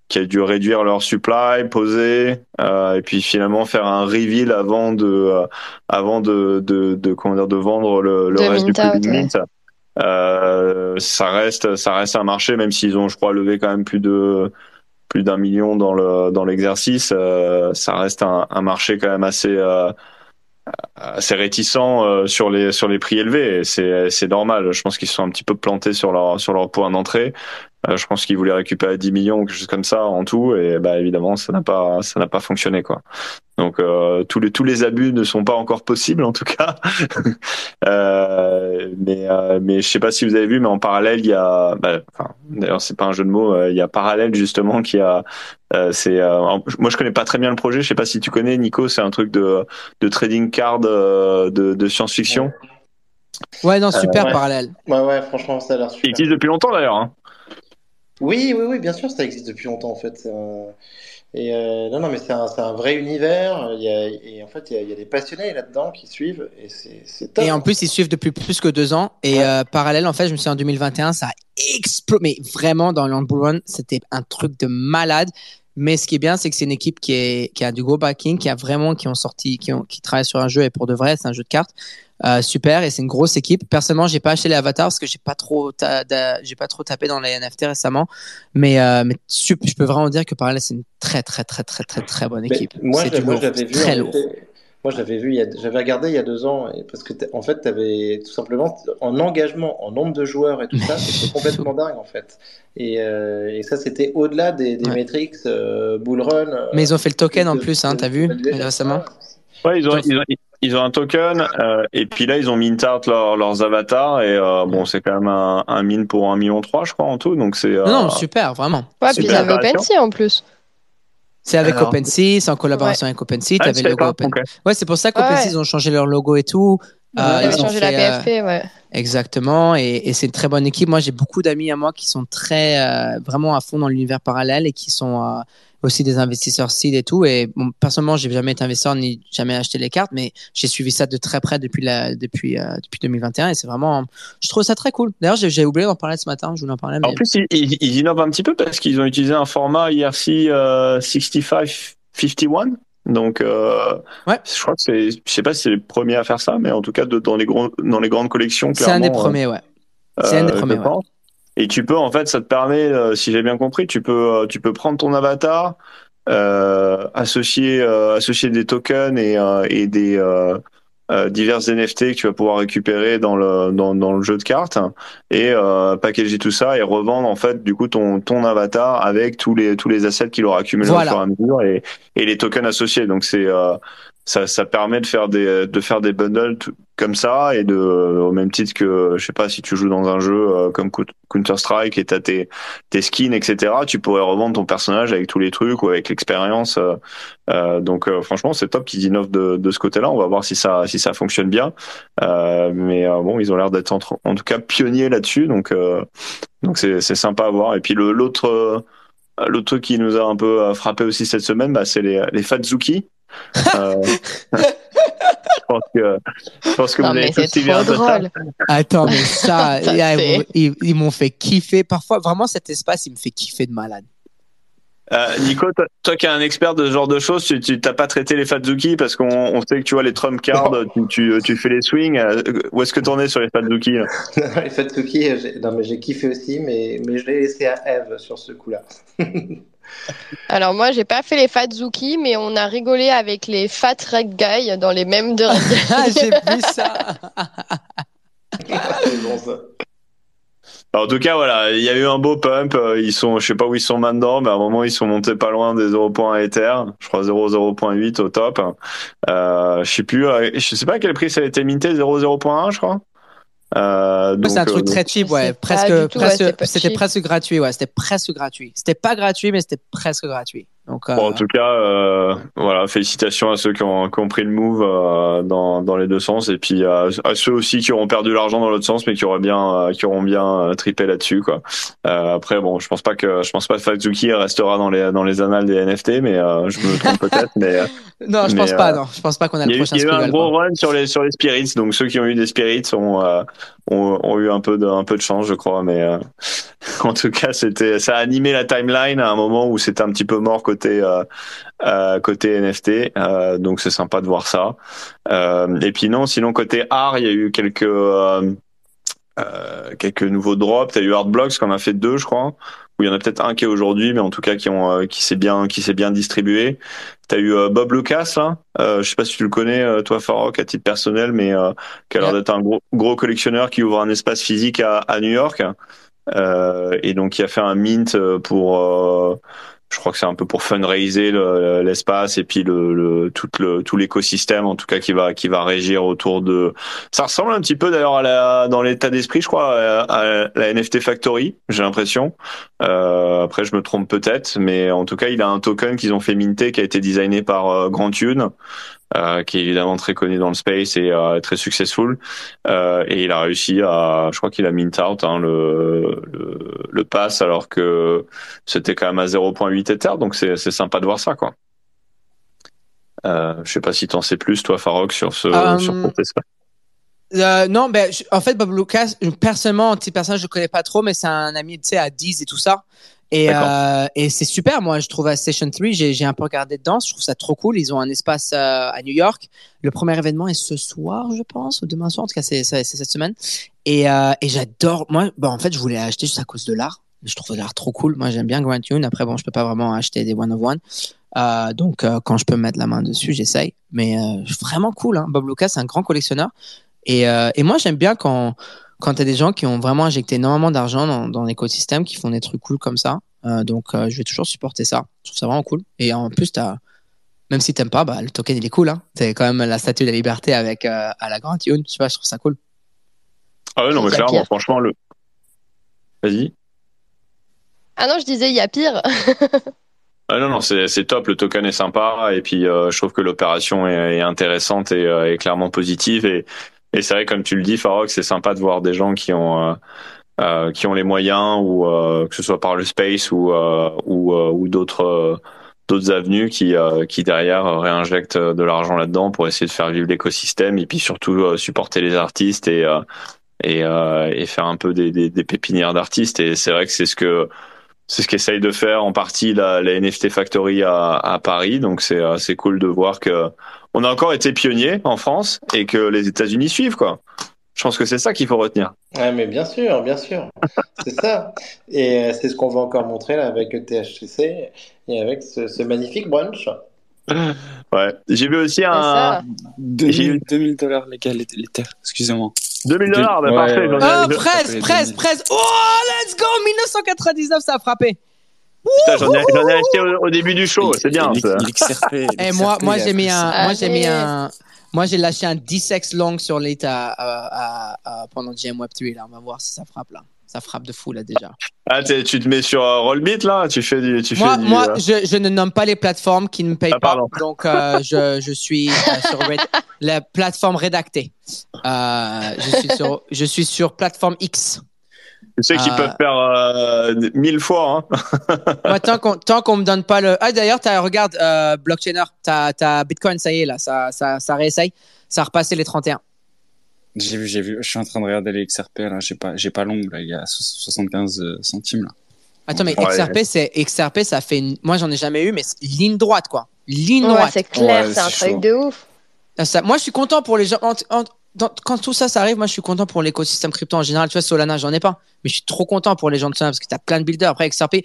qui a dû réduire leur supply, poser, euh, et puis finalement faire un reveal avant de euh, avant de de, de comment dire de vendre le, le De reste du mint ouais. mint. Euh, ça reste ça reste un marché même s'ils ont je crois levé quand même plus de plus d'un million dans le dans l'exercice euh, ça reste un, un marché quand même assez euh, assez réticent euh, sur les sur les prix élevés. C'est c'est normal. Je pense qu'ils sont un petit peu plantés sur leur sur leur point d'entrée je pense qu'ils voulaient récupérer 10 millions ou quelque chose comme ça en tout et bah évidemment ça n'a pas ça n'a pas fonctionné quoi donc euh, tous les tous les abus ne sont pas encore possibles en tout cas euh, mais euh, mais je sais pas si vous avez vu mais en parallèle il y a bah, enfin d'ailleurs c'est pas un jeu de mots euh, il y a parallèle justement qui a euh, c'est euh, moi je connais pas très bien le projet je sais pas si tu connais Nico c'est un truc de de trading card euh, de, de science-fiction Ouais, non, super ouais. parallèle. Ouais, ouais, franchement, ça a l'air super. existe depuis longtemps d'ailleurs hein. Oui, oui, oui, bien sûr, ça existe depuis longtemps en fait. Un- Et euh, non, non, mais c'est un, c'est un vrai univers. Il y a... Et en fait, il y a, il y a des passionnés là-dedans qui suivent et c'est c'est top. Et en plus, ils suivent depuis plus que deux ans. Et Ouais. euh, parallèle, en fait, je me suis dit, en 2021, ça a explosé. Mais vraiment, dans le Run, c'était un truc de malade. Mais ce qui est bien, c'est que c'est une équipe qui, est, qui a du gros backing, qui a vraiment, qui ont sorti, qui, ont, qui travaillent sur un jeu et pour de vrai, c'est un jeu de cartes. Euh, super et c'est une grosse équipe. Personnellement, j'ai pas acheté les avatars parce que j'ai pas trop, j'ai pas trop tapé dans les NFT récemment. Mais, euh, mais je peux vraiment dire que Parallel, c'est une très, très, très, très, très, très bonne Mais équipe. du moi, l'avais vu. très lourd. Moi, je l'avais vu. il y a- J'avais regardé il y a deux ans et parce que en fait, tu avais tout simplement en engagement, en nombre de joueurs et tout ça, c'était complètement dingue en fait. Et, euh, et ça, c'était au-delà des, des Ouais. metrics euh, bull run. euh, Mais ils ont fait le token en plus, hein, t'as vu, de- récemment. Ouais, ils ont, ils ont, ils ont un token euh, et puis là ils ont mint out leur- leurs avatars et euh, bon c'est quand même un, un min pour 1 million 3 je crois en tout donc c'est euh, Non, non, super, vraiment. Ouais, puis ils avaient. OpenSea en plus. C'est avec Alors. OpenSea, c'est en collaboration avec OpenSea. ah, le logo pas, Open. Ouais, c'est pour ça qu'OpenSea ouais. ils ont changé leur logo et tout. Ils Euh, ont changé la fait, euh, PFP, ouais. Exactement, et, et c'est une très bonne équipe. Moi, j'ai beaucoup d'amis à moi qui sont très euh, vraiment à fond dans l'univers parallèle et qui sont euh, aussi des investisseurs seed et tout. Et bon, personnellement, j'ai jamais été investisseur ni jamais acheté les cartes, mais j'ai suivi ça de très près depuis la depuis euh, depuis 2021 et c'est vraiment, je trouve ça très cool. D'ailleurs, j'ai oublié d'en parler ce matin. Je voulais en parler. En Mais... plus ils, ils, ils innovent un petit peu parce qu'ils ont utilisé un format IRC euh, 6551 donc euh, Ouais. je crois que c'est je sais pas si c'est les premiers à faire ça mais en tout cas de, dans les gros dans les grandes collections C'est un des euh, premiers, ouais. C'est un des Euh, premiers, ouais. Et tu peux en fait, ça te permet, euh, si j'ai bien compris, tu peux euh, tu peux prendre ton avatar, euh, associer euh, associer des tokens et euh, et des euh, euh, divers NFT que tu vas pouvoir récupérer dans le dans, dans le jeu de cartes et euh, packager tout ça et revendre en fait du coup ton ton avatar avec tous les tous les assets qu'il aura accumulés Voilà. au fur et à mesure et et les tokens associés. Donc c'est euh, ça, ça permet de faire des de faire des bundles comme ça et de au même titre que je sais pas si tu joues dans un jeu euh, comme Counter Strike et t'as tes tes skins etc tu pourrais revendre ton personnage avec tous les trucs ou avec l'expérience euh, euh, donc euh, franchement c'est top qu'ils innovent de de ce côté là on va voir si ça si ça fonctionne bien. Euh, mais euh, bon ils ont l'air d'être en, en tout cas pionniers là-dessus donc euh, donc c'est c'est sympa à voir. Et puis le l'autre L'autre truc qui nous a un peu frappé aussi cette semaine, bah, c'est les, les Fatsuki. Je pense que, je pense que Non, vous avez tous c'est suivi un trop peu ça. drôle. Attends, mais ça, Ça, ils, c'est- ils- ils m'ont fait kiffer. Parfois, vraiment, cet espace, il me fait kiffer de malade. Euh, Nico, toi, toi qui es un expert de ce genre de choses, tu t'as pas traité les Fatsuki parce qu'on on sait que tu vois les Trump cards, tu, tu, tu fais les swings. Euh, Où est-ce que t'en es sur les Fatsuki là? Les Fatsuki, j'ai- non mais j'ai kiffé aussi, mais, mais je l'ai laissé à Eve sur ce coup-là. Alors moi, j'ai pas fait les fat Zuki, mais on a rigolé avec les fat red guy dans les mêmes de Red Guy. Ah, j'ai vu ça. c'est bon ça. Alors, En tout cas, voilà, il y a eu un beau pump. euh, Ils sont, je sais pas où ils sont maintenant, mais à un moment ils sont montés pas loin des 0.1 Ether. Je crois 0.0.8 au top. Euh, je sais plus, euh, je sais pas à quel prix ça a été minté, 0.0.1 je crois. Euh, donc, C'est un truc euh, très cheap, ouais. Presque, ouais, presque, c'était presque gratuit, ouais. C'était presque gratuit. C'était pas gratuit, mais c'était presque gratuit. Donc, euh, Bon, en tout cas, euh, voilà, félicitations à ceux qui ont, qui ont pris le move euh, dans, dans les deux sens, et puis à, à ceux aussi qui auront perdu l'argent dans l'autre sens, mais qui auraient bien, euh, qui auront bien euh, trippé là-dessus, quoi. Euh, après, bon, je pense pas que, je pense pas que Fatsuki restera dans les dans les annales des NFT, mais euh, je me trompe peut-être, mais euh, non, je mais, pense pas. euh, Non, je pense pas qu'on a le prochain il y a eu un gros run sur les sur les spirits, donc ceux qui ont eu des spirits ont euh, ont, eu un peu de un peu de chance, je crois, mais euh, en tout cas, c'était ça a animé la timeline à un moment où c'était un petit peu mort côté euh, euh, côté NFT, donc c'est sympa de voir ça. Et puis non, sinon côté art, il y a eu quelques quelques nouveaux drops. T'as eu Artblocks qu'on a fait deux, je crois. Où il y en a peut-être un qui est aujourd'hui, mais en tout cas qui ont euh, qui s'est bien qui s'est bien distribué. T'as eu euh, Bob Lucas là. Euh, je sais pas si tu le connais euh, toi Farok à titre personnel, mais euh, qui a l'air d'être un gros gros collectionneur qui ouvre un espace physique à, à New York. Euh, et donc qui a fait un mint pour euh, je crois que c'est un peu pour fundraiser le- l'espace et puis le, le tout le tout l'écosystème en tout cas qui va qui va régir autour de ça ressemble un petit peu d'ailleurs à la dans l'état d'esprit je crois à, la NFT Factory j'ai l'impression. Euh, après je me trompe peut-être mais en tout cas il a un token qu'ils ont fait minter qui a été designé par euh, Grant Yun euh, qui est évidemment très connu dans le space et euh, très successful euh, et il a réussi à je crois qu'il a mint out hein, le, le le pass alors que c'était quand même à 0.8 Ether, donc c'est sympa de voir ça, quoi. Euh, je sais pas si t'en sais plus, toi, Farok, sur ce Euh, sur ton test. Euh, non, ben, je- en fait, Bob Lucas, personnellement, petit personnage, je le connais pas trop, mais c'est un ami, tu sais, à 10 et tout ça. Et, euh, et c'est super, moi, je trouve à Station 3, j'ai, un peu regardé dedans, je trouve ça trop cool. Ils ont un espace euh, à New York. Le premier événement est ce soir, je pense, ou demain soir, en tout cas, c'est, cette semaine. Et, euh, et j'adore, moi, bon, en fait, je voulais acheter juste à cause de l'art. Je trouve l'art trop cool. Moi, j'aime bien Grant Yun. Après, bon, je peux pas vraiment acheter des one of one. Donc, quand je peux mettre la main dessus, j'essaye. Mais vraiment cool, hein. Bob Lucas, c'est un grand collectionneur. Et, et moi, j'aime bien quand, quand tu as des gens qui ont vraiment injecté énormément d'argent dans, dans l'écosystème, qui font des trucs cool comme ça. Euh, donc, euh, je vais toujours supporter ça. Je trouve ça vraiment cool. Et en plus, t'as, même si t'aimes pas, bah, le token, il est cool. Hein. C'est quand même la statue de la liberté avec euh, à la Grant Yun. Je sais pas, je trouve ça cool. Ah ouais, non, mais clairement, pire. franchement, le. Vas-y. Ah non, je disais, il y a pire. Ah non, non, c'est c'est top, le token est sympa, et puis euh, je trouve que l'opération est, est intéressante et euh, est clairement positive. Et, et c'est vrai, comme tu le dis, Farok, c'est sympa de voir des gens qui ont. euh, euh, qui ont les moyens ou euh, que ce soit par le space ou ou, d'autres d'autres avenues qui qui derrière réinjectent de l'argent là-dedans pour essayer de faire vivre l'écosystème et puis surtout supporter les artistes et et, faire un peu des, des, pépinières d'artistes et c'est vrai que c'est ce que c'est ce qu'essaye de faire en partie la, NFT Factory à, à Paris donc c'est c'est cool de voir que on a encore été pionnier en France et que les États-Unis suivent quoi je pense que c'est ça qu'il faut retenir Ouais, mais bien sûr, bien sûr. C'est ça. Et euh, c'est ce qu'on va encore montrer là avec le THCC et avec ce, ce magnifique brunch. ouais j'ai vu aussi un ça. 2000 2000 dollars les gars, les, les terres, excusez-moi. 2000 dollars, bah Ouais, parfait. ouais. ai- Oh, presse, presse, 2000. presse. Oh, let's go 1999, ça a frappé. Putain, j'en ai, j'en ai acheté au, au début du show, c'est bien. Et ça. Et moi, moi j'ai mis un, moi j'ai mis un, moi j'ai lâché un 10x long sur l'état à- pendant GM Web 3 là. On va voir si ça frappe là. Ça frappe de fou là déjà. Ah, t'es- tu te mets sur euh, Rollbit là, tu fais du, tu Moi, fais du. moi, euh, je, je ne nomme pas les plateformes qui ne me payent Ah, pas, donc euh, je, je suis euh, sur Red- la plateforme rédactée. Euh, je suis sur, je suis sur plateforme X. tu sais qu'ils euh, peuvent faire euh, mille fois. Hein. Moi, tant qu'on qu'on me donne pas le. Ah d'ailleurs, regarde euh, blockchainer, t'as t'as Bitcoin, ça y est là, ça ça ça réessaye, ça a repassé les 31. J'ai vu, j'ai vu. Je suis en train de regarder les XRP là. J'ai pas, j'ai pas l'ongle là. Il y a so- 75 centimes là. Attends, mais Ouais. XRP, c'est XRP, ça fait. une- Moi, j'en ai jamais eu, mais c'est ligne droite quoi, ligne Ouais, droite. c'est clair, Ouais, c'est un truc de ouf. Ça- moi, je suis content pour les gens. en- en- dans- quand tout ça, ça arrive, moi, je suis content pour l'écosystème crypto en général. Tu vois, Solana, j'en ai pas, mais je suis trop content pour les gens de Solana parce que t'as plein de builders. Après, XRP,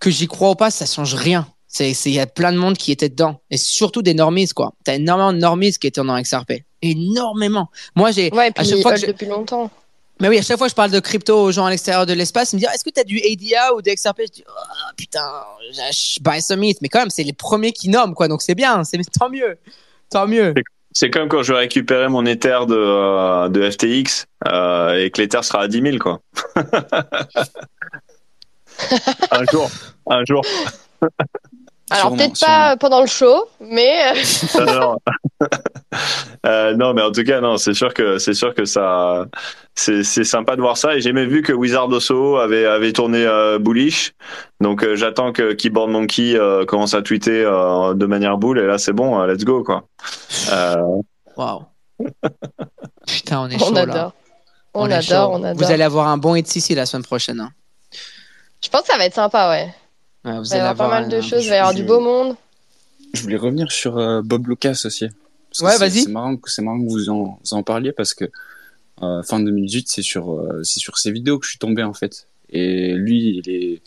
que j'y crois ou pas, ça change rien. C'est, il y a plein de monde qui était dedans. Et surtout des normies, quoi. T'as énormément de normies qui étaient dans XRP. Énormément. Moi, j'ai, Ouais, et à chaque fois que je- depuis longtemps. mais oui, à chaque fois que je parle de crypto aux gens à l'extérieur de l'espace, ils me disent, est-ce que tu as du ADA ou des XRP? Je dis, oh, putain, je buy some. Mais quand même, c'est les premiers qui nomment, quoi. Donc c'est bien. C'est, tant mieux. Tant mieux. C'est comme quand je vais récupérer mon Ether de, euh, de FTX euh, et que l'Ether sera à 10 000 quoi. un jour, un jour. Alors peut-être sûrement. pas pendant le show, mais euh, non, mais en tout cas, non, c'est sûr que c'est sûr que ça, c'est sympa de voir ça. Et j'ai même vu que Wizard of Soho avait avait tourné euh, bullish. Donc euh, j'attends que Keyboard Monkey euh, commence à tweeter euh, de manière boule. Et là, c'est bon, let's go quoi. Euh, Waouh. Putain, on est on chaud là. adore. On, est adore, on adore. Vous allez avoir un bon hit ici la semaine prochaine. hein. Je pense que ça va être sympa, ouais. Ouais, vous Il va y allez avoir pas mal de un- choses, il va y avoir du beau monde. Je voulais revenir sur euh, Bob Lucas aussi. Ouais, c'est- vas-y. C'est marrant, que- c'est marrant que vous en, vous en parliez parce que euh, fin 2018, c'est sur, euh, c'est sur ses vidéos que je suis tombé en fait. Et lui, il est,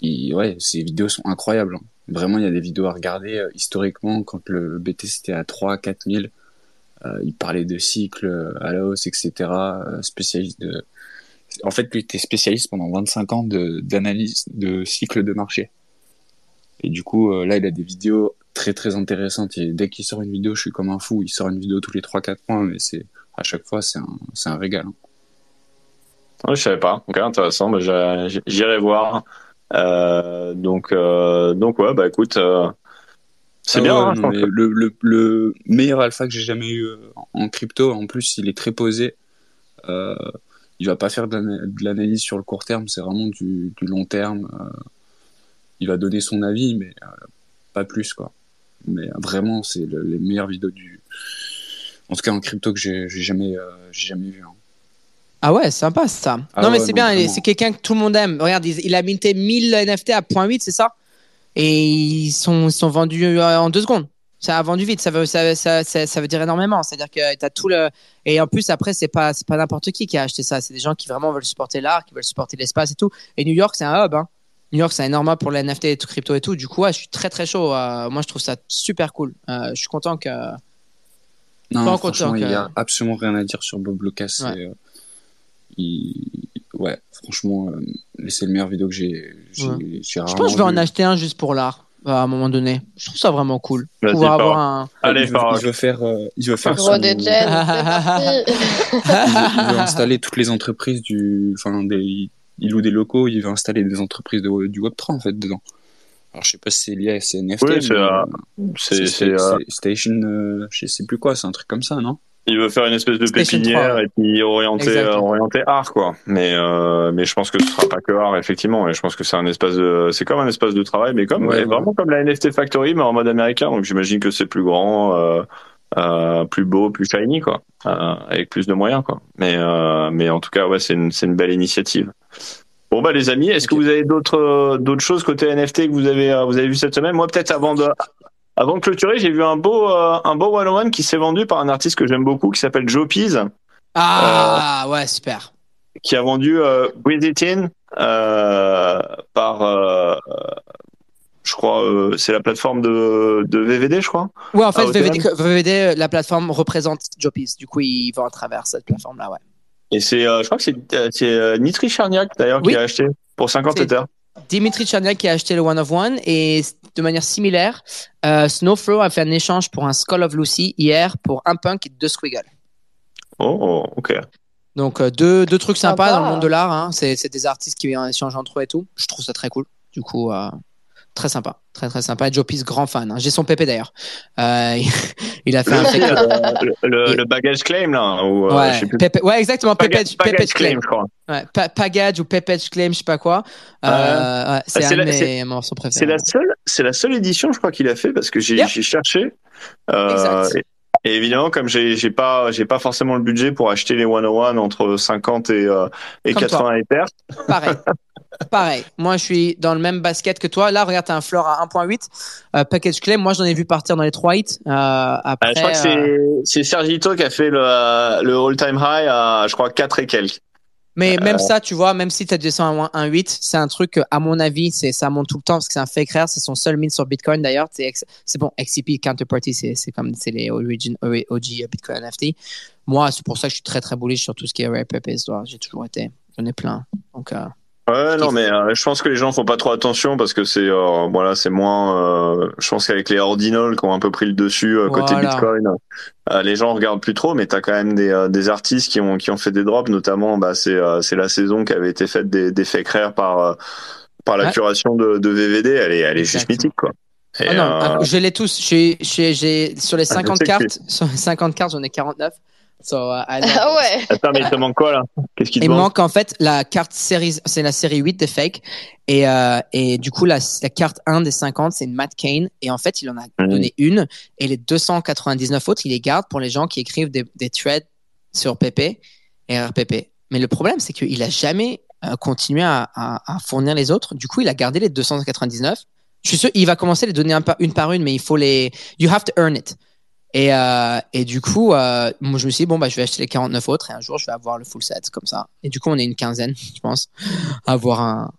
il, ouais, ses vidéos sont incroyables. hein. Vraiment, il y a des vidéos à regarder euh, historiquement quand le BT c'était à 3 4 000. euh, il parlait de cycles à la hausse, etc. spécialiste de. En fait, lui était spécialiste pendant 25 ans de d'analyse de cycles de marché. Et du coup, euh, là, il a des vidéos très très intéressantes. Et dès qu'il sort une vidéo, je suis comme un fou. Il sort une vidéo tous les 3-4 mois, mais c'est à chaque fois, c'est un, c'est un régal. hein. ouais, je savais pas. Ok, intéressant. Bah, j'irai voir. Euh, donc euh, donc ouais, bah écoute. euh, c'est Ah bien, ouais, hein, non, que- le, le, le meilleur alpha que j'ai jamais eu en crypto, en plus, il est très posé. Il va pas faire de l'ana- de l'analyse sur le court terme, c'est vraiment du, du long terme. Il va donner son avis, mais pas plus, quoi. Mais vraiment, c'est le- les meilleures vidéos du. En tout cas, en crypto que j'ai jamais, euh, j'ai jamais vu. hein. Ah ouais, sympa ça. Ah non mais ouais, c'est bien, c'est quelqu'un que tout le monde aime. Regarde, il, il a minté 1000 NFT à 0.8, c'est ça? Et ils sont, ils sont vendus euh, en deux secondes. Ça a vendu vite, ça veut, ça, ça, ça, ça veut dire énormément. C'est-à-dire que tu as tout le. Et en plus, après, c'est pas, pas n'importe qui qui a acheté ça. C'est des gens qui vraiment veulent supporter l'art, qui veulent supporter l'espace et tout. Et New York, c'est un hub. Hein. New York, c'est un énorme pour les NFT et tout, crypto et tout. Du coup, ouais, je suis très très chaud. Euh, moi, je trouve ça super cool. Euh, je suis content que. Non, Pas franchement, content il y que- a absolument rien à dire sur Bob Lucas. Ouais. euh, il- Ouais, franchement, euh, c'est le meilleur vidéo que j'ai Ouais. Je pense que je vais en acheter un juste pour l'art à un moment donné. Je trouve ça vraiment cool. Pouvoir avoir un. Allez, il, veut, Farah. il veut faire, euh, il veut faire son- il veut installer toutes les entreprises du, enfin, des, il loue des locaux, il veut installer des entreprises de, du Web3 en fait dedans. Alors je sais pas si c'est lié à ces NFT, Oui, c'est, euh, euh, c'est, euh, Station, euh, je sais plus quoi, c'est un truc comme ça, non? Il veut faire une espèce de Station pépinière 3. et puis orienté, Exact. euh, orienté art, quoi. Mais, euh, mais je pense que ce sera pas que art, effectivement. Et je pense que c'est un espace de, c'est comme un espace de travail, mais comme, Ouais, ouais, ouais. vraiment comme la NFT Factory, mais en mode américain. Donc j'imagine que c'est plus grand, euh, euh, plus beau, plus shiny, quoi. Euh, avec plus de moyens, quoi. Mais, euh, mais en tout cas, ouais, c'est une, c'est une belle initiative. Bon bah les amis, est-ce que vous avez d'autres euh, d'autres choses côté NFT que vous avez euh, vous avez vu cette semaine? Moi peut-être avant de avant de clôturer, j'ai vu un beau euh, un beau one one qui s'est vendu par un artiste que j'aime beaucoup qui s'appelle Joe Pease, Ah ouais, super. qui a vendu euh, Breathe It In euh, par je crois euh, c'est la plateforme de de VVD je crois. Ouais, en fait, Ah. VVD, VVD, la plateforme représente Jopis. Du coup, il va à travers cette plateforme-là, ouais. Et c'est euh, je crois que c'est euh, c'est euh, Nitri Charniak d'ailleurs Oui. qui a acheté pour 50 C'est- Ethers. Dimitri Charniak qui a acheté le One of One et de manière similaire, euh, Snowflow a fait un échange pour un Skull of Lucy hier pour un punk et deux Squiggle. Oh, oh, OK. Donc euh, deux, deux trucs sympas Sympa. dans le monde de l'art. Hein. C'est c'est des artistes qui échangent entre eux et tout. Je trouve ça très cool. Du coup, euh, très sympa. Très très sympa. Joe Peace, grand fan. hein. J'ai son pépé d'ailleurs. Euh, il a fait un Le, le, le, Et- le baggage claim là ou euh, ouais, je sais plus. Pépé- ouais, exactement. Pépé baggage claim. je crois. Ouais, pa- Pagage ou Pépé claim, je sais pas quoi. Euh, ouais, c'est Ah, c'est un la- de c'est- mes morceaux préférés. C'est la seule, c'est la seule édition, je crois qu'il a fait parce que j'ai Yep. cherché. Euh, Exact. Et, évidemment, comme j'ai j'ai pas j'ai pas forcément le budget pour acheter les 101 entre 50 et euh, et Comme 80 Ethers. Pareil. Pareil. Moi, je suis dans le même basket que toi. Là, regarde, t'as un floor à 1.8. Euh, package claim, moi, j'en ai vu partir dans les 3 hits. Euh, après, Euh, je crois que c'est c'est Sergito qui a fait le le all time high à je crois 4 et quelques. Mais Euh, même ça, tu vois, même si tu as descendu à 1.8, c'est un truc à mon avis, c'est ça monte tout le temps parce que c'est un fake rare. C'est son seul mint sur Bitcoin d'ailleurs. C'est bon, XCP, Counterparty, c'est c'est comme c'est les origin, OG Bitcoin NFT. Moi, c'est pour ça que je suis très très bullish sur tout ce qui est rare. J'ai toujours été. J'en ai plein. Donc, euh, Ouais, non, mais euh, je pense que les gens font pas trop attention parce que c'est euh, voilà, c'est moins. euh, je pense qu'avec les ordinals qui ont un peu pris le dessus euh, côté Voilà. Bitcoin, euh, les gens regardent plus trop. Mais t'as quand même des, euh, des artistes qui ont qui ont fait des drops, notamment bah c'est euh, c'est la saison qui avait été faite des des fake rares par euh, par la Ouais. curation de, de VVD. Elle est elle est juste mythique quoi. Ah non, euh, je l'ai tous. J'ai, sur les Ah, je 50 sais que cartes, sur les 50 cartes, j'en ai 49. So, uh, I love Ah ouais. Attends, mais il te manque quoi là? Qu'est-ce qui te Il manque manque en fait la carte série, c'est la série 8 des fake. Et, euh, et du coup, la, la carte 1 des 50, c'est une Matt Kane. Et en fait, il en a Mhm. donné une. Et les 299 autres, il les garde pour les gens qui écrivent des, des threads sur PP et RPP. Mais le problème, c'est qu'il a jamais euh, continué à, à, à fournir les autres. Du coup, il a gardé les 299. Je suis sûr, il va commencer à les donner un par- une par une, mais il faut les. You have to earn it. Et, euh, et du coup, euh, moi, je me suis dit, bon, bah, je vais acheter les 49 autres et un jour, je vais avoir le full set comme ça. Et du coup, on est une quinzaine, je pense, à avoir un.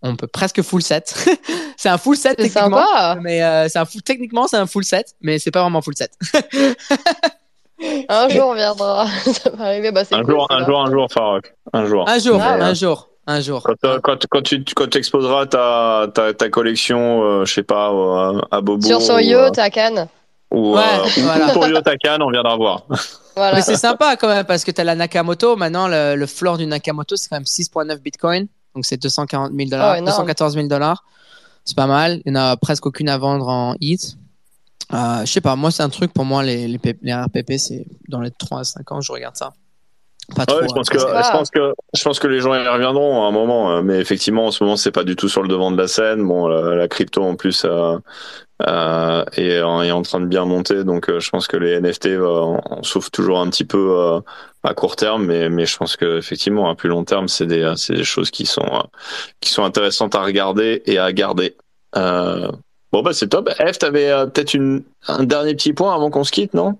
On peut presque full set. c'est un full set techniquement. sympa. Mais euh, c'est un full, techniquement, c'est un full set, mais c'est pas vraiment full set. Un jour viendra. Ça va arriver. Bah, Un cool, jour, un jour, un jour, Farok. Un jour. Un jour, Ah ouais. un jour, un jour. Quand, euh, quand, quand tu quand tu quand tu exposeras ta, ta, ta collection, euh, je sais pas, euh, à Bobo Sur son ou, yacht à Cannes. Ou, Ouais, euh, voilà. ou on viendra voir. Voilà. Mais c'est sympa quand même parce que tu as la Nakamoto. Maintenant, le, le floor du Nakamoto, c'est quand même 6,9 bitcoin. Donc, c'est 240 000 dollars, Oh, énorme. 214 000 dollars. C'est pas mal. Il n'y en a presque aucune à vendre en ETH. Euh, je sais pas, moi, c'est un truc pour moi, les, les, les RPP, c'est dans les 3 à 5 ans, je regarde ça. Pas trop. Ouais, je pense hein, que parce pas. je pense que je pense que les gens y reviendront à un moment, euh, mais effectivement en ce moment c'est pas du tout sur le devant de la scène. Bon, la, la crypto en plus euh, euh, est, en- est en train de bien monter, donc euh, je pense que les NFT euh, en- en souffrent toujours un petit peu euh, à court terme, mais mais je pense que effectivement à plus long terme c'est des c'est des choses qui sont euh, qui sont intéressantes à regarder et à garder. Euh, bon bah c'est top. F, t'avais euh, peut-être une un dernier petit point avant qu'on se quitte, non?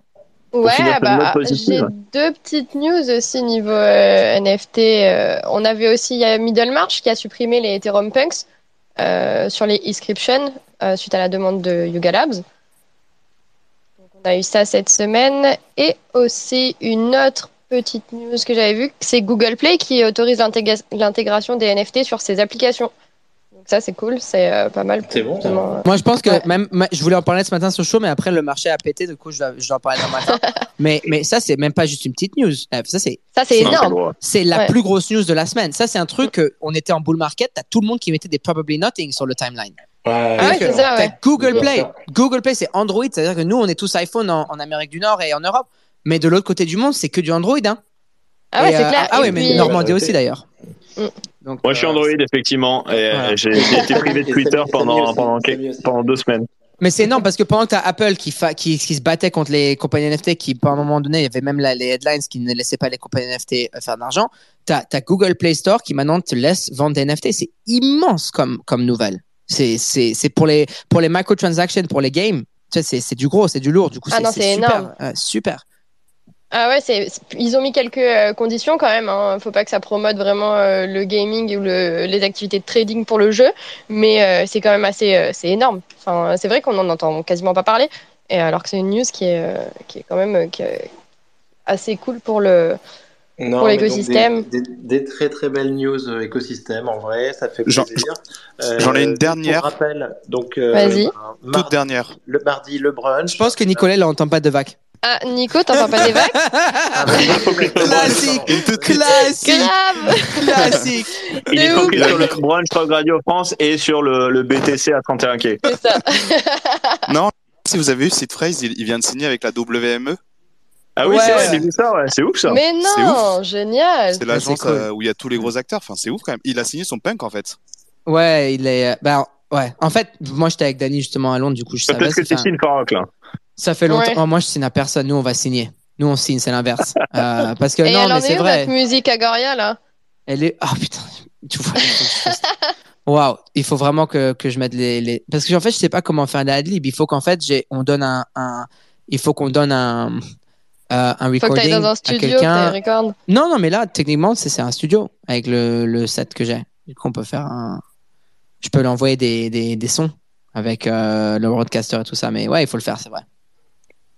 Ouais, bah, j'ai deux petites news aussi niveau euh, NFT. euh, on avait aussi il y a Middlemarch qui a supprimé les Ethereum Punks euh, sur les inscriptions euh, suite à la demande de Yuga Labs. Donc, on a eu ça cette semaine. Et aussi une autre petite news que j'avais vue, c'est Google Play qui autorise l'intégra- l'intégration des NFT sur ses applications. Ça c'est cool, c'est euh, pas mal. C'est bon, ça. justement, euh, Moi, je pense que Ouais. même, ma- je voulais en parler ce matin sur le show, mais après le marché a pété, du coup, je dois, je dois en parler demain matin. mais, mais ça, c'est même pas juste une petite new. Euh, Ça, c'est, Ça c'est énorme. c'est la Ouais. plus grosse news de la semaine. Ça, c'est un truc que on était en bull market, t'as tout le monde qui mettait des probably nothing sur le timeline. Ouais, Ah ouais, ça, t'as ouais. Google Play. Google Play, c'est Android, c'est-à-dire que nous, on est tous iPhone en, en Amérique du Nord et en Europe. Mais de l'autre côté du monde, c'est que du Android. Hein. Ah ouais, Et, c'est euh, clair. Ah Et ouais, mais Normandie Ouais, aussi d'ailleurs. Donc, Moi je suis euh, Android effectivement et Voilà. euh, j'ai été privé de Twitter pendant aussi, pendant deux semaines. Mais c'est énorme parce que pendant que tu as Apple qui, fa- qui, qui se battait contre les compagnies NFT, qui, par un moment donné, il y avait même là, les headlines qui ne laissaient pas les compagnies NFT euh, faire de l'argent, tu as, Google Play Store qui maintenant te laisse vendre des NFT. C'est immense comme, comme nouvelle. C'est c'est- c'est pour les, pour les microtransactions, pour les games. Tu sais, c'est c'est du gros, c'est du lourd. Du coup, Ah c'est non, c'est c'est super. énorme. euh, super. Ah ouais, c'est, c'est- ils ont mis quelques euh, conditions quand même. Hein. Faut pas que ça promote vraiment euh, le gaming ou le, les activités de trading pour le jeu, mais euh, c'est quand même assez, euh, c'est énorme. Enfin, c'est vrai qu'on en entend quasiment pas parler, et alors que c'est une news qui est, euh, qui est quand même euh, qui est assez cool pour le. Non, pour l'écosystème. Des, des- des très très belles news euh, écosystème en vrai, ça fait J'en- plaisir. Euh, j'en ai une dernière. Pour rappel, donc euh, Vas-y. Toute dernière. le mardi le brunch. Je pense que Nicolas, n'entend pas de vague. Ah, Nico, t'entends pas des vagues Ah, bah, Classique. Classique. Grave Classique. Il est ouf. sur le brunch Rock Radio France et sur le, le BTC à 31 k C'est ça. Non, si vous avez vu, Sid Phrase, il, il vient de signer avec la WME. Ah oui, Ouais. c'est vrai, j'ai vu ça, ouais, c'est ouf ça. Mais C'est non, génial. C'est l'agence c'est cool. euh, où il y a tous les gros acteurs. Enfin, c'est ouf quand même. Il a signé son punk en fait. Ouais, il est. Ben, ouais. En fait, moi, j'étais avec Danny justement à Londres, du coup, je savais. Peut-être que c'est Sin Farok là. Ça fait longtemps. Ouais. Oh, moi, je signe à personne. Nous, on va signer. Nous, on signe, c'est l'inverse. Euh, parce que Et non, elle mais c'est vrai. notre musique Agoria là? Elle est. Oh putain. Tu vois. Waouh. Il faut vraiment que, que je mette les, les. Parce que en fait, je sais pas comment faire des adlibs. Il faut qu'en fait, j'ai, on donne un, un. Il faut qu'on donne un. euh, un Faut que recording dans un à studio, que quelqu'un. Non, non, mais là, techniquement, c'est, c'est un studio avec le, le set que j'ai. Du coup, on peut faire un. Je peux l'envoyer des, des, des sons avec euh, le broadcaster et tout ça. Mais ouais, il faut le faire, c'est vrai.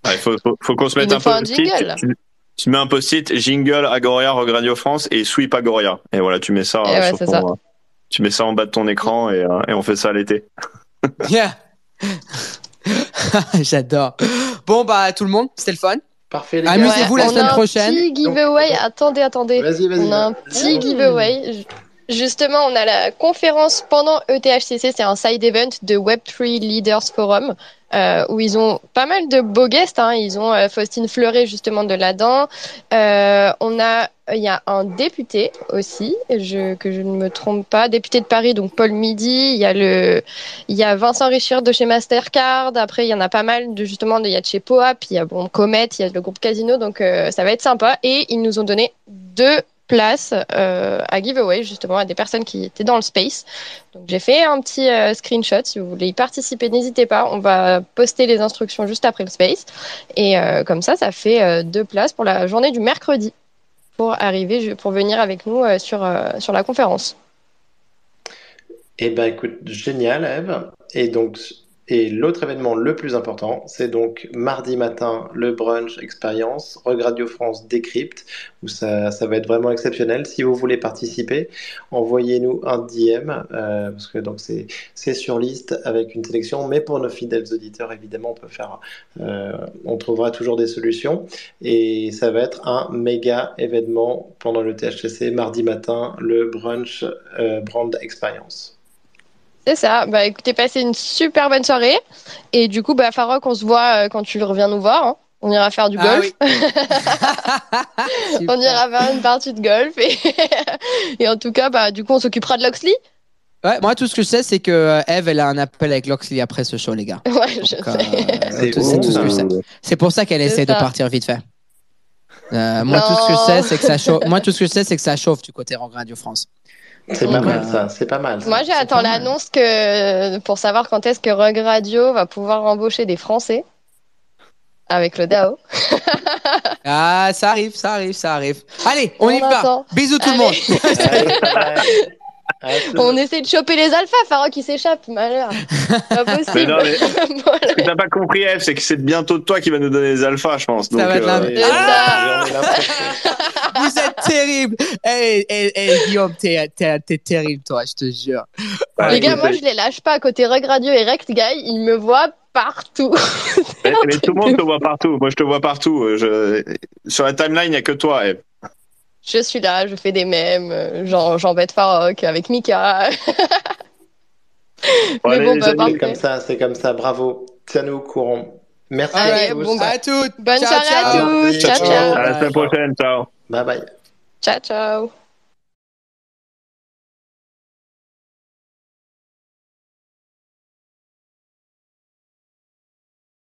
Ouais, faut, faut, faut qu'on se mette un post-it. jingle. Tu, tu mets un post-it, jingle Agoria Rock Radio France et sweep Agoria. Et voilà, tu mets ça, euh, ouais, sur ton, ça. euh, tu mets ça en bas de ton écran et, euh, et on fait ça l'été. Yeah. J'adore. Bon, bah, tout le monde, c'était le fun. Parfait. Amusez-vous la on semaine a un prochaine. Petit giveaway. Attendez, attendez. Vas-y, vas-y. On a un petit giveaway. Justement, on a la conférence pendant ETHCC, c'est un side event de Web3 Leaders Forum, euh, où ils ont pas mal de beaux guests. Hein. Ils ont euh, Faustine Fleuret justement de là-dedans. Euh, on a, il y a un député aussi, je, que je ne me trompe pas, député de Paris, donc Paul Midi. Il y a le, il y a Vincent Richard de chez Mastercard. Après, il y en a pas mal de justement, il y a de chez Poap, il y a bon Comet, il y a le groupe Casino, donc euh, ça va être sympa. Et ils nous ont donné deux places euh, à giveaway justement à des personnes qui étaient dans le space. Donc j'ai fait un petit euh, screenshot. Si vous voulez y participer, n'hésitez pas. On va poster les instructions juste après le space. Et euh, comme ça, ça fait deux places pour la journée du mercredi pour arriver, pour venir avec nous sur, sur la conférence. Eh ben, écoute, génial, Eve. Et donc, et l'autre événement le plus important, c'est donc mardi matin, le brunch expérience, Rug Radio France Décrypte, où ça, va être vraiment exceptionnel. Si vous voulez participer, envoyez-nous un DM, euh, parce que donc c'est, c'est sur liste avec une sélection, mais pour nos fidèles auditeurs, évidemment, on peut faire, euh, on trouvera toujours des solutions. Et ça va être un méga événement pendant le THCC, mardi matin, le brunch euh, brand expérience. C'est ça. Bah écoutez, passez une super bonne soirée. Et du coup, bah Farok, on se voit euh, quand tu reviens nous voir. hein. On ira faire du Ah golf. oui. On ira faire une partie de golf. Et, et en tout cas, bah du coup, on s'occupera de Loxley. Ouais, moi, tout ce que je sais, c'est que euh, Eve, elle a un appel avec Loxley après ce show, les gars. Ouais, je euh, sais. C'est tout- ce que je sais. C'est pour ça qu'elle essaie de partir vite fait. Euh, moi, tout ce que je sais, c'est que ça chauffe. Moi, tout ce que je sais, c'est que ça chauffe du côté Rock Radio France. C'est pas mal euh, ça, c'est pas mal. ça. Moi, j'attends l'annonce que pour savoir quand est-ce que Rug Radio va pouvoir embaucher des Français avec le DAO. Ah, ça arrive, ça arrive, ça arrive. Allez, on, On y va. Bisous tout le monde. Ça. À. On essaie de choper les alphas, Farok qui s'échappe, malheur. Pas possible. Mais non, mais- Voilà. Ce que t'as pas compris, Eve, c'est que c'est bientôt toi qui va nous donner les alphas, je pense. Ça Donc, va être euh, ça. l'impression. Vous êtes terrible. Hey, hey, hey, Guillaume, t'es, t'es, t'es terrible, toi, je te jure. ouais, les gars, moi, je les lâche pas. Côté Rug Radio et Rect Guy, ils me voient partout. mais, mais tout le monde te voit partout. Moi, je te vois partout. Je... Sur la timeline, il n'y a que toi, Eve. Je suis là, je fais des mèmes, euh, j'embête Farok avec Mika. Bon, Mais bon, les bah, amis, comme ça, c'est comme ça. Bravo. Tiens-nous au courant. Merci Allez, à tous. bon, bah, À toutes. Bonne Ciao, soirée ciao. à tous. Ciao, Ciao. ciao. À la semaine prochaine. Ciao. Bye bye. Ciao, ciao.